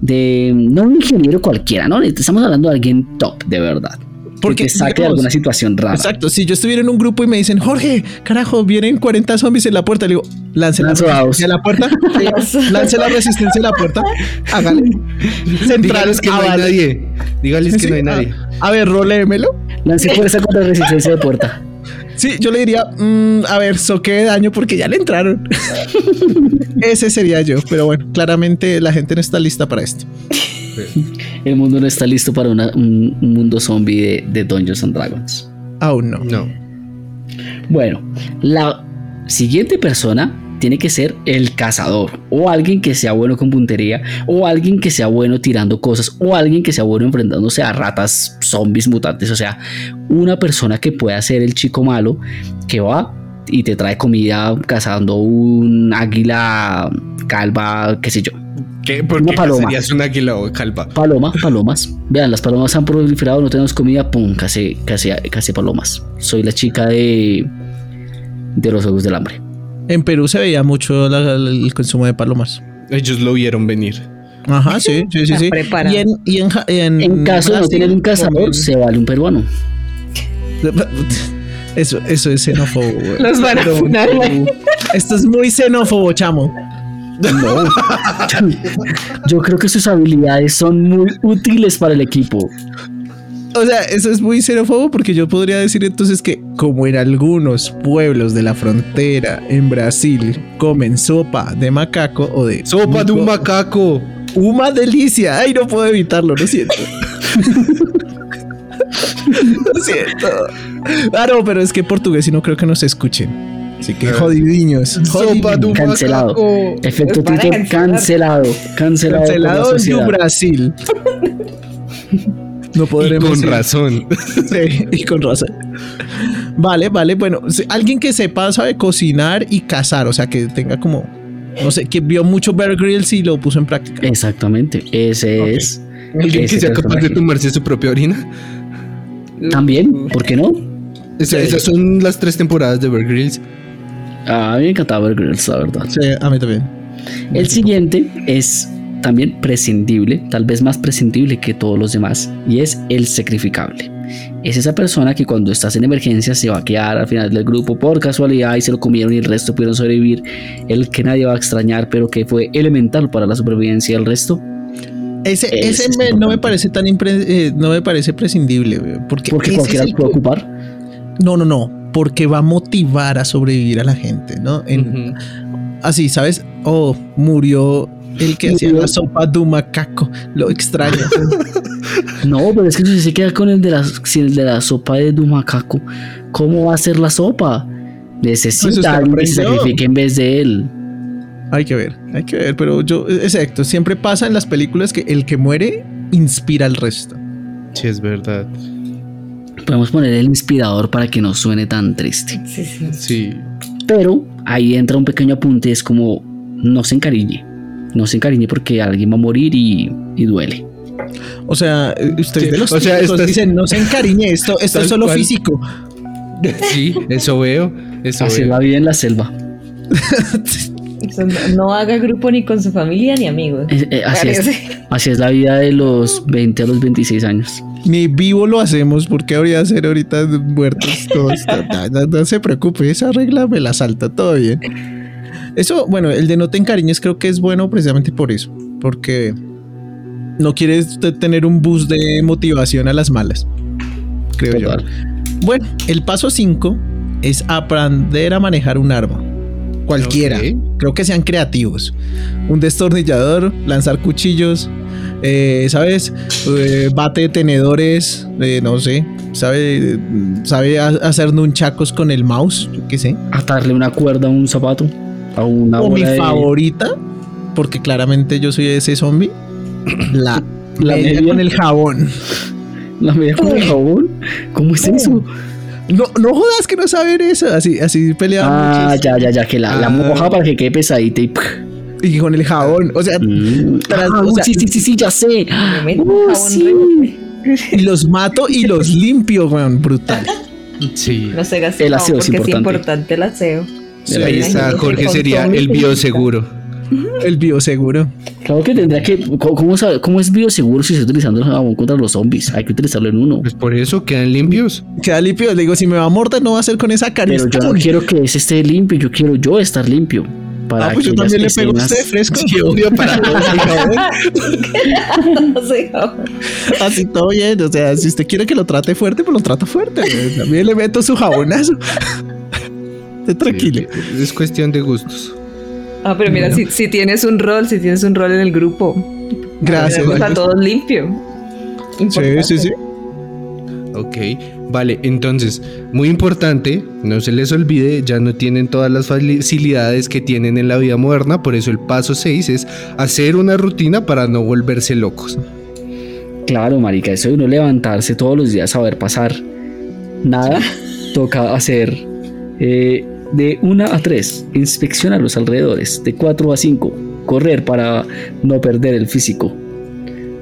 de no un ingeniero cualquiera, ¿no? Estamos hablando de alguien top, de verdad. Porque que saque de alguna situación rara. Exacto. Si yo estuviera en un grupo y me dicen, Jorge, carajo, vienen 40 zombies en la puerta, le digo, lance la resistencia a la puerta. lance la resistencia a la puerta. Hágale. Dígales que no hay nadie. Dígales que no hay nadie. A, ver, rolémelo. Lance fuerza contra resistencia de puerta. Sí, yo le diría, mm, a ver, soque de daño porque ya le entraron. Ese sería yo, pero bueno, claramente la gente no está lista para esto. El mundo no está listo para un, mundo zombie de, de Dungeons and Dragons. Aún no. No. Bueno, la siguiente persona tiene que ser el cazador o alguien que sea bueno con puntería o alguien que sea bueno tirando cosas o alguien que sea bueno enfrentándose a ratas, zombies, mutantes, o sea, una persona que pueda ser el chico malo que va y te trae comida cazando un águila calva, qué sé yo. ¿Qué? ¿Por una paloma. serías un águila o calva? Paloma, palomas. Vean, las palomas han proliferado, no tenemos comida, pum, casi, casi, casi palomas. Soy la chica de, de los ojos del hambre. En Perú se veía mucho el consumo de palomas. Ellos lo vieron venir. Ajá, sí, sí, sí. sí. Y en, en, caso de no tener un cazador, se vale un peruano. Eso, eso es xenófobo. Los van a funar. Esto es muy xenófobo, chamo. No. Yo creo que sus habilidades son muy útiles para el equipo. O sea, eso es muy xenófobo porque yo podría decir entonces que como en algunos pueblos de la frontera en Brasil comen sopa de macaco o de... Sopa de un macaco. Una delicia. Ay, no puedo evitarlo, lo siento. lo siento. Claro, pero es que portugués y no creo que nos escuchen. Así que jodidiños. Un cancelado. Efecto Twitter cancelado. Cancelado. Cancelado en Brasil. No podremos. Y con razón. Sí, y con razón. Vale, vale. Bueno, alguien que sepa, sabe cocinar y cazar. O sea, que tenga como. No sé, que vio mucho Bear Grylls y lo puso en práctica. Exactamente. Ese es. Alguien Ese que sea capaz de tomarse su propia orina. También, ¿por qué no? Esa- Esas son las tres temporadas de Bear Grylls. A mí me encantaba Bear Grylls, la verdad. Sí, a mí también. El siguiente es también prescindible, tal vez más prescindible que todos los demás, y es el sacrificable. Es esa persona que cuando estás en emergencia se va a quedar al final del grupo por casualidad y se lo comieron y el resto pudieron sobrevivir. El que nadie va a extrañar, pero que fue elemental para la supervivencia del resto. Ese, Ese ese es me- no me parece tan impre- eh, no me parece prescindible, porque, Porque ese cualquiera el puede ocupar. No, no, no, porque va a motivar a sobrevivir a la gente, ¿no? En-. Así, ¿sabes? Oh, murió el que hacía la sopa de un macaco. Lo extraño. No, pero es que si se queda con el de la, si el de la sopa de Dumacaco, ¿cómo va a ser la sopa? Necesita alguien que se sacrifique en vez de él. hay que ver, hay que ver, pero yo, exacto, siempre pasa en las películas que el que muere inspira al resto. Sí, es verdad. Podemos poner el inspirador para que no suene tan triste. Sí, sí. Sí. Pero ahí entra un pequeño apunte, es como no se encariñe. No se encariñe porque alguien va a morir y, y duele. O sea, ustedes Sí, de los o sea, típicos estás- dicen, no se encariñe, esto, esto es solo cual. físico. Sí, eso veo. Eso Así es veo. la vida en la selva. No, no haga grupo ni con su familia ni amigos. Eh, eh, así, es, así es la vida de los 20 a los 26 años. Ni vivo lo hacemos, porque habría de ser ahorita muertos todos? No, no- no se preocupe, esa regla me la salta, todo bien. Eso, bueno, el de no te encariñes creo que es bueno precisamente por eso, porque no quieres usted tener un bus de motivación a las malas, creo yo. Bueno, el paso 5 es aprender a manejar un arma. Cualquiera. Creo que sean creativos. Un destornillador, lanzar cuchillos, eh, ¿sabes? Eh, bate de tenedores, eh, no sé. ¿Sabe, sabe ha- hacer nunchacos con el mouse? Yo qué sé. Atarle una cuerda a un zapato, a una o mi de- favorita, porque claramente yo soy ese zombie, la, La media media. con el jabón. La media con el jabón. ¿Cómo es eso? No, no jodas que no saben eso. Así, así peleaban Ah, muchos. ya, ya, ya, que la, la Ah. moja para que quede pesadita y. Y con el jabón. O sea, Mm. Tras- Ah, o sea- sí, sí, sí, sí, ya sé. Uh, sí. y los mato y los limpio, weón. Brutal. Sí. No se El aseo es porque es importante. importante el aseo. Sí, ahí está, Jorge sería el bioseguro. El bioseguro. Claro que tendría que. ¿Cómo, sabe- cómo es bioseguro si se está utilizando el jabón contra los zombies? Hay que utilizarlo en uno. Pues por eso quedan limpios. Queda limpio. Le digo, si me va a morder, no va a ser con esa Pero carita. yo no quiero que ese esté limpio, yo quiero yo estar limpio. Para Ah, pues yo también le pego a usted fresco. Sí, obvio, para todos. Así todo bien. O sea, si usted quiere que lo trate fuerte, pues lo trato fuerte. También le meto su jabonazo. Esté tranquilo. Sí, Es cuestión de gustos. Ah, pero mira, si, si tienes un rol, si tienes un rol en el grupo, Gracias. a Mario. todos limpio. Sí, Importante. sí, sí. Ok, vale, entonces, muy importante, no se les olvide, ya no tienen todas las facilidades que tienen en la vida moderna, por eso el paso 6 es hacer una rutina para no volverse locos. Claro, marica, eso de no levantarse todos los días a ver pasar nada, toca hacer eh, de 1 a 3, inspeccionar los alrededores, de 4 a 5, correr para no perder el físico.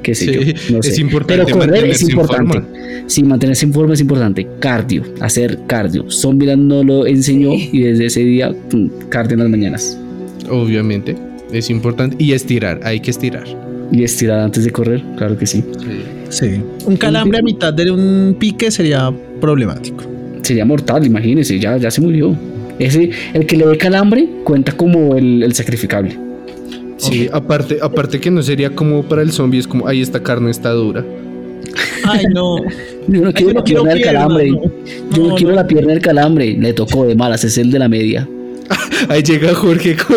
Qué sé Sí, yo, no es sé. importante Pero correr es importante. forma. Sí, mantenerse en forma es importante. Cardio, hacer cardio. Zombieland no lo enseñó Sí. y desde ese día, pum, cardio en las mañanas. Obviamente, es importante. Y estirar, hay que estirar. Y estirar antes de correr, claro que sí. Sí. Un calambre a mitad de un pique sería problemático. Sería mortal, imagínese, ya, ya se murió. Ese, el que le dé calambre cuenta como el, el sacrificable. Sí, aparte, aparte que no sería como para el zombie, es como, ahí esta carne está dura. Ay, no. Yo no quiero la quiero pierna del calambre. no. Yo no, No, quiero no. la pierna del calambre. Le tocó de malas, es el de la media. Ahí llega Jorge con,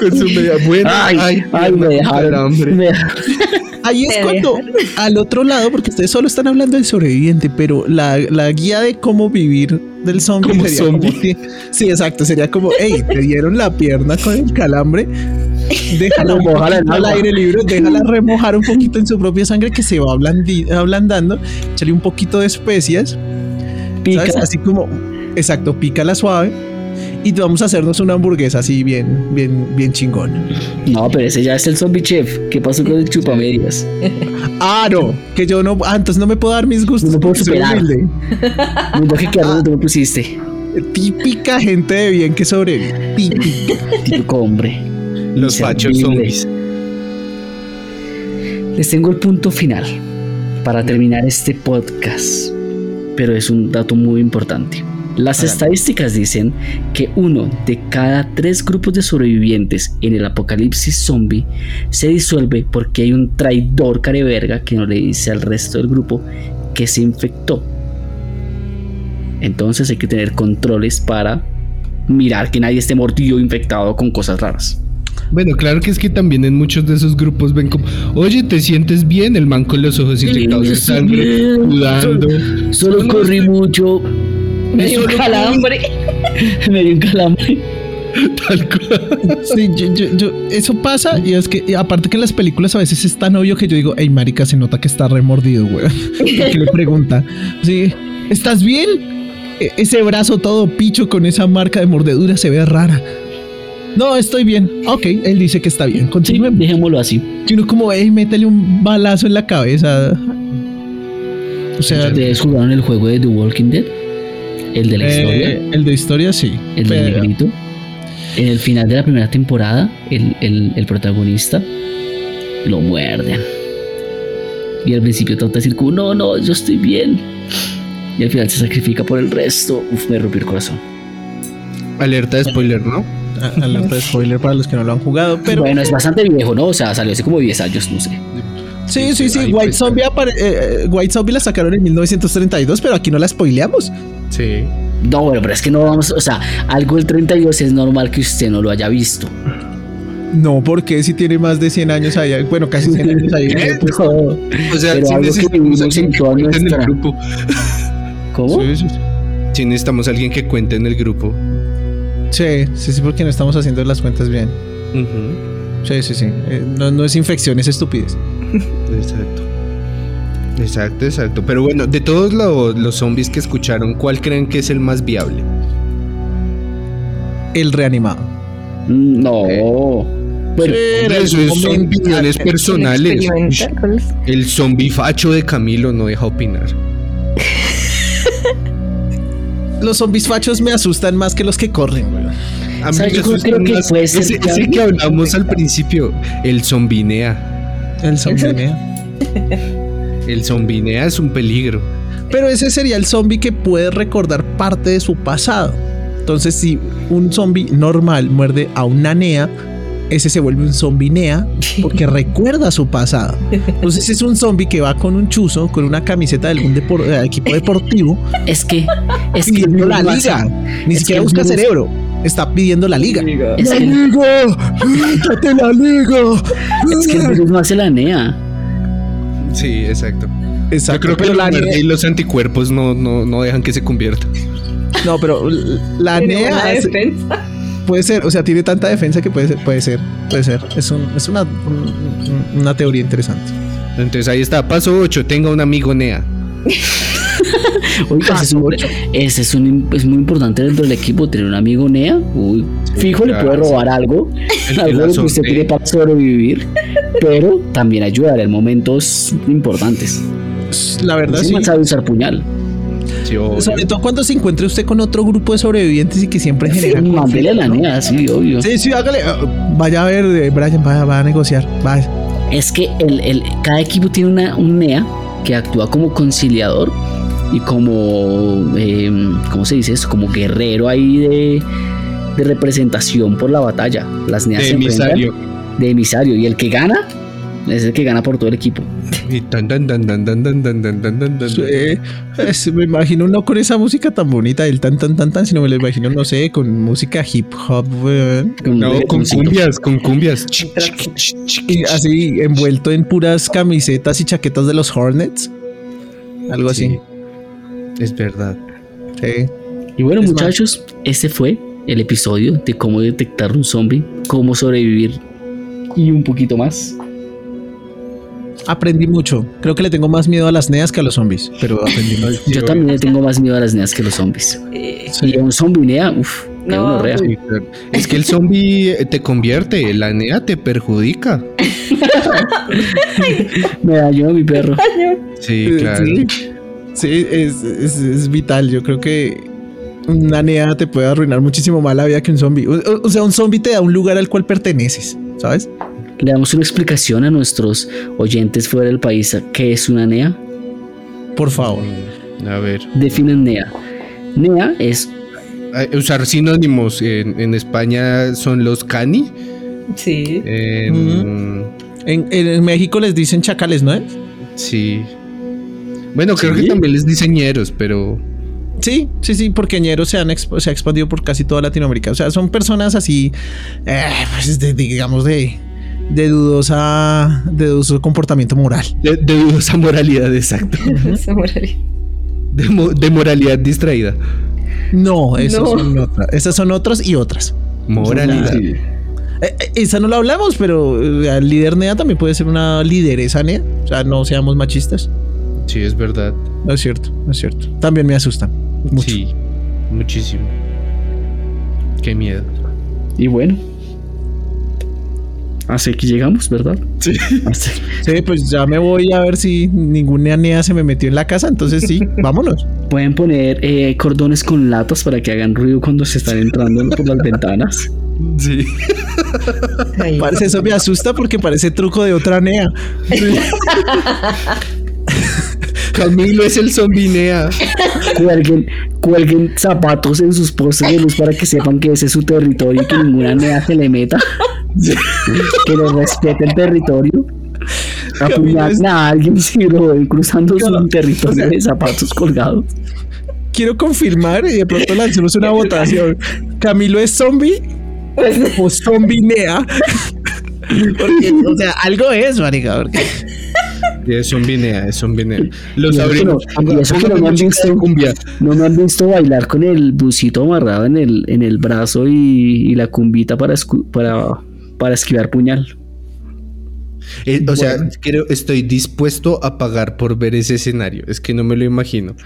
con su media buena. Ay, ay, pierna me dejaron. calambre. me dejaron. Ahí es cuando al otro lado, porque ustedes solo están hablando del sobreviviente, pero la, la guía de cómo vivir del zombie Como sería zombie. como que- sí, exacto, sería como, hey, te dieron la pierna con el calambre, déjala poquito al aire libre, déjala remojar un poquito en su propia sangre que se va ablandi- ablandando, échale un poquito de especias, Pica. ¿sabes? Así como, exacto, pícala suave y vamos a hacernos una hamburguesa así bien, bien, bien chingón. No, pero ese ya es el zombie chef. ¿Qué pasó con el chupamedias? Ah, no, que yo no, ah, entonces no me puedo dar mis gustos. No puedo superar. No, que quedar donde tú me pusiste. Típica gente de bien que sobrevive. Típica. Típico hombre. Los fachos zombies. Les tengo el punto final para terminar este podcast, pero es un dato muy importante. Las estadísticas dicen que uno de cada tres grupos de sobrevivientes en el apocalipsis zombie se disuelve porque hay un traidor careverga que no le dice al resto del grupo que se infectó. Entonces hay que tener controles para mirar que nadie esté mordido o infectado con cosas raras. Bueno, claro que es que también en muchos de esos grupos ven como, oye, ¿te sientes bien? El man con los ojos infectados de sangre, sudando. Solo corrí mucho. Me dio un calambre. Me dio un calambre. Tal cual. Sí, yo- yo- yo- eso pasa y es que y aparte que en las películas a veces es tan obvio que yo digo, hey marica, se nota que está remordido, güey. Porque le pregunta, sí, ¿estás bien? E- ese brazo todo picho con esa marca de mordedura se ve rara. No, estoy bien. Ok, él dice que está bien. Sí, Continuemos. dejémoslo así. Y uno como, hey, métele un balazo en la cabeza. O sea, ¿Ustedes jugaron el juego de The Walking Dead? El de la eh, historia. el de historia sí. El del negrito. En el final de la primera temporada, el, el- el protagonista lo muerden. Y al principio trata de decir como, no, no, yo estoy bien. Y al final se sacrifica por el resto. Uf, me rompió el corazón. Alerta de spoiler, ¿no? a- alerta de spoiler para los que no lo han jugado, pero bueno, es bastante viejo, ¿no? O sea, salió hace como 10 años, no sé. Sí, sí, sí. Ahí White pues, Zombie, apare- eh, eh, White Zombie la sacaron en 1932, pero aquí no la spoileamos. Sí. No, bueno, pero es que no vamos, o sea, algo del 32 es normal que usted no lo haya visto. No, porque si tiene más de 100 años ahí, bueno, casi 100 años ahí. pues, No. O sea, Pero sí algo que vivimos en toda el grupo. ¿Cómo? sí, sí, sí. Sí necesitamos alguien que cuente en el grupo. Sí, sí, sí, porque no estamos haciendo las cuentas bien. Ujú. Sí, sí, sí. Eh, no, no es infección, es estupidez. Exacto. Exacto, exacto. Pero bueno, de todos los, los zombies que escucharon, ¿cuál creen que es el más viable? El reanimado. No. Bueno, Hombre, eso es- son opiniones personales. El zombie facho de Camilo no deja opinar. Los zombies fachos me asustan más que los que corren, güey. A mí que más puede ser ese, que hablamos al principio, el zombinea. El zombie. El zombinea es un peligro. Pero ese sería el zombie que puede recordar parte de su pasado. Entonces, si un zombie normal muerde a una nea, ese se vuelve un zombie nea porque recuerda su pasado. Entonces, es un zombie que va con un chuzo, con una camiseta de algún depor- equipo deportivo, es que es que pidiendo la no liga. Ni es siquiera busca no- cerebro. Está pidiendo la liga. Es ¡La que- liga! ¡Quítate la liga! Es que el virus no hace la NEA. Sí, exacto. Exacto, Yo creo que pero la la muerte NEA- y los anticuerpos no, no, no dejan que se convierta. No, pero la NEA es- defensa. puede ser, o sea, tiene tanta defensa que puede ser, puede ser, puede ser. Es, un- es una, un- una teoría interesante. Entonces ahí está, paso 8, tenga un amigo Nea. Oiga, ese es, un- ese es, un- es muy importante dentro del equipo tener un amigo NEA. Uy, fijo, le puede robar algo. El algo lo que usted tiene para sobrevivir. Pero también ayudará en momentos importantes. La verdad, Ese sí. sabe usar puñal. Sí. Sobre todo cuando se encuentre usted con otro grupo de sobrevivientes y que siempre genera. Mándele a la conflicto, ¿no? NEA, sí, obvio. Sí, sí, hágale. uh, Vaya a ver, eh, Brian, vaya, va a negociar. Vaya. Es que el, el- cada equipo tiene una, un NEA que actúa como conciliador y como, eh, ¿cómo se dice eso? Como guerrero ahí de, de representación por la batalla. Las NEAs De emisario. de emisario. Y el que gana es el que gana por todo el equipo. Y tan, tan, tan, tan, tan, tan, tan, tan, tan, tan, tan. Sí, es- me imagino no con esa música tan bonita, el tan, tan, tan, tan, sino me lo imagino, no sé, con música hip hop, weón. Con No, con cumbias, con cumbias. Y así envuelto en puras camisetas y chaquetas de los Hornets. Algo así. Es verdad. Sí. Y bueno, Es muchachos, este fue el episodio de cómo detectar un zombie, cómo sobrevivir y un poquito más. Aprendí mucho. Creo que le tengo más miedo a las neas que a los zombies. Pero aprendí mucho. Yo también le tengo más miedo a las neas que a los zombies. Eh, Sí. Y a un zombie nea, uff, No. Es que el zombie te convierte, la NEA te perjudica. Me dañó mi perro. Sí, Eh, claro. Sí, Sí, es, es- es vital. Yo creo que una NEA te puede arruinar muchísimo más la vida que un zombie. O, sea, un zombie te da un lugar al cual perteneces, ¿sabes? Le damos una explicación a nuestros oyentes fuera del país. ¿Qué es una NEA? Por favor. A ver, Definen NEA. NEA es usar sinónimos en, en España son los cani. Sí. En, En, en México les dicen chacales, ¿no es? Sí. Bueno, creo ¿Sí? que también les diseñeros, pero Sí, sí, sí, porque ñeros se, han exp- se ha expandido por casi toda Latinoamérica. O sea, son personas así, eh, pues, de- digamos, de, de dudosa, de dudoso comportamiento moral. de, de dudosa moralidad, exacto. Moraría. De, mo- de moralidad distraída. No, esas No. son otras. Esas son otras y otras. Moralidad. Sí. Eh, eh, esa no la hablamos, pero el líder NEA también puede ser una lideresa NEA. O sea, no seamos machistas. Sí, es verdad. No es cierto, no es cierto. También me asustan. Mucho. Sí, muchísimo. Qué miedo. Y bueno. Hasta aquí llegamos, ¿verdad? Sí. Sí, pues ya me voy a ver si ninguna NEA se me metió en la casa. Entonces sí, vámonos. Pueden poner eh, cordones con latas para que hagan ruido cuando se están entrando por las ventanas. Sí. Ay, Parece eso me asusta porque parece truco de otra NEA. Camilo es el zombinea. Cuelguen, cuelguen zapatos en sus postes de luz para que sepan que ese es su territorio y que ninguna nea se le meta. que le respete el territorio. Apuñalen a alguien si lo ven cruzando su territorio de zapatos colgados. Quiero confirmar y de pronto lancemos una votación. ¿Camilo es zombie o zombie NEA? Porque, o sea, algo es, marica. Porque... Es zombinea, es zombinea. Los Y eso que no- abrimos. y no me han visto. cumbia. No me han visto bailar con el busito amarrado en el, en el brazo y, y la cumbita para, escu- para, para esquivar puñal. Eh, o sea, creo, estoy dispuesto a pagar por ver ese escenario. Es que no me lo imagino.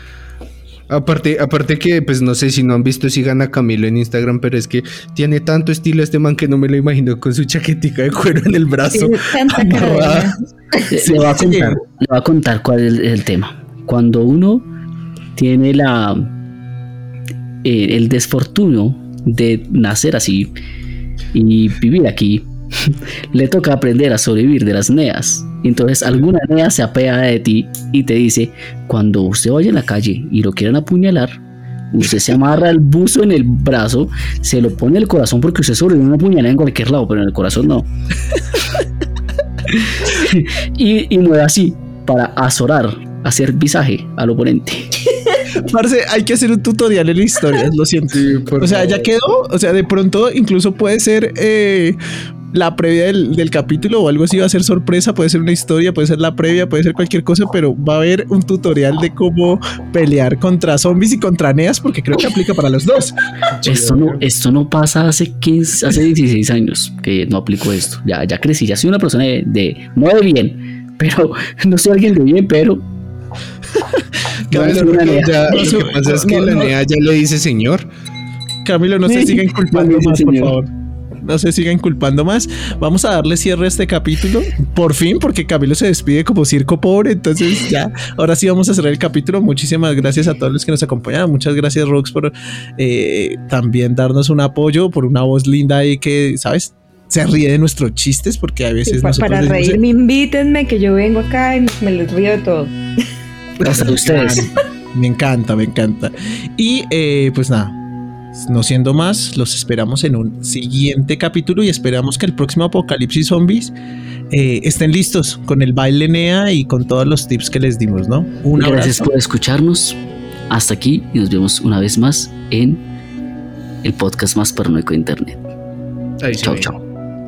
Aparte, aparte que, pues no sé si no han visto, sigan a Camilo en Instagram, pero es que tiene tanto estilo este man que no me lo imagino con su chaquetica de cuero en el brazo. Sí, le, voy a contar, le voy a contar cuál es el, tema. Cuando uno tiene la eh, el desfortunio de nacer así y vivir aquí, le toca aprender a sobrevivir de las neas. Entonces alguna nea se apea de ti y te dice, cuando usted vaya en la calle y lo quieran apuñalar, usted se amarra el buzo en el brazo, se lo pone en el corazón porque usted sobrevive una puñalada en cualquier lado, pero en el corazón no. y, y mueve así para azorar, hacer visaje al oponente. Parce, hay que hacer un tutorial en historias, lo siento. o sea, ya quedó. O sea, de pronto incluso puede ser eh, la previa del, del capítulo o algo así. Va a ser sorpresa, puede ser una historia, puede ser la previa, puede ser cualquier cosa, pero va a haber un tutorial de cómo pelear contra zombies y contra neas, porque creo que aplica para los dos. Esto no, esto no pasa hace 15, hace 16 años que no aplico esto. Ya, ya crecí, ya soy una persona de, de- no de bien, pero no soy alguien de bien, pero Camilo, no, ya, lo que pasa es que No, la no. nea ya le dice señor. Camilo, no se siga inculpando Sí, más, por favor. No se siga inculpando más. Vamos a darle cierre a este capítulo. Por fin, porque Camilo se despide como circo pobre. Entonces, ya, ahora sí vamos a cerrar el capítulo. Muchísimas gracias a todos los que nos acompañaron. Muchas gracias, Rox, por eh, también darnos un apoyo, por una voz linda ahí que, ¿sabes? Se ríe de nuestros chistes, porque a veces Sí, pa- nosotros para decimos, reírme, invítenme, que yo vengo acá y me les río de todo. hasta de ustedes. Me encanta, me encanta. Y eh, pues nada, no siendo más, los esperamos en un siguiente capítulo y esperamos que el próximo Apocalipsis Zombies eh, estén listos con el baile Nea y con todos los tips que les dimos, ¿no? Un Gracias abrazo. por escucharnos. Hasta aquí y nos vemos una vez más en el podcast más paranoico de internet. Ahí Chao, chao.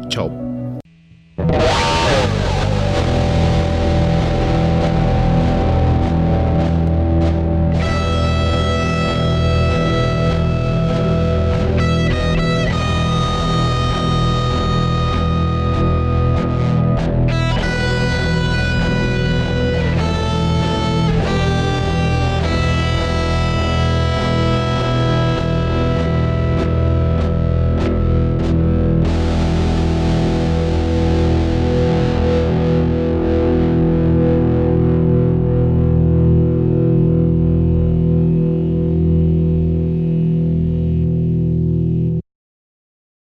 Chao.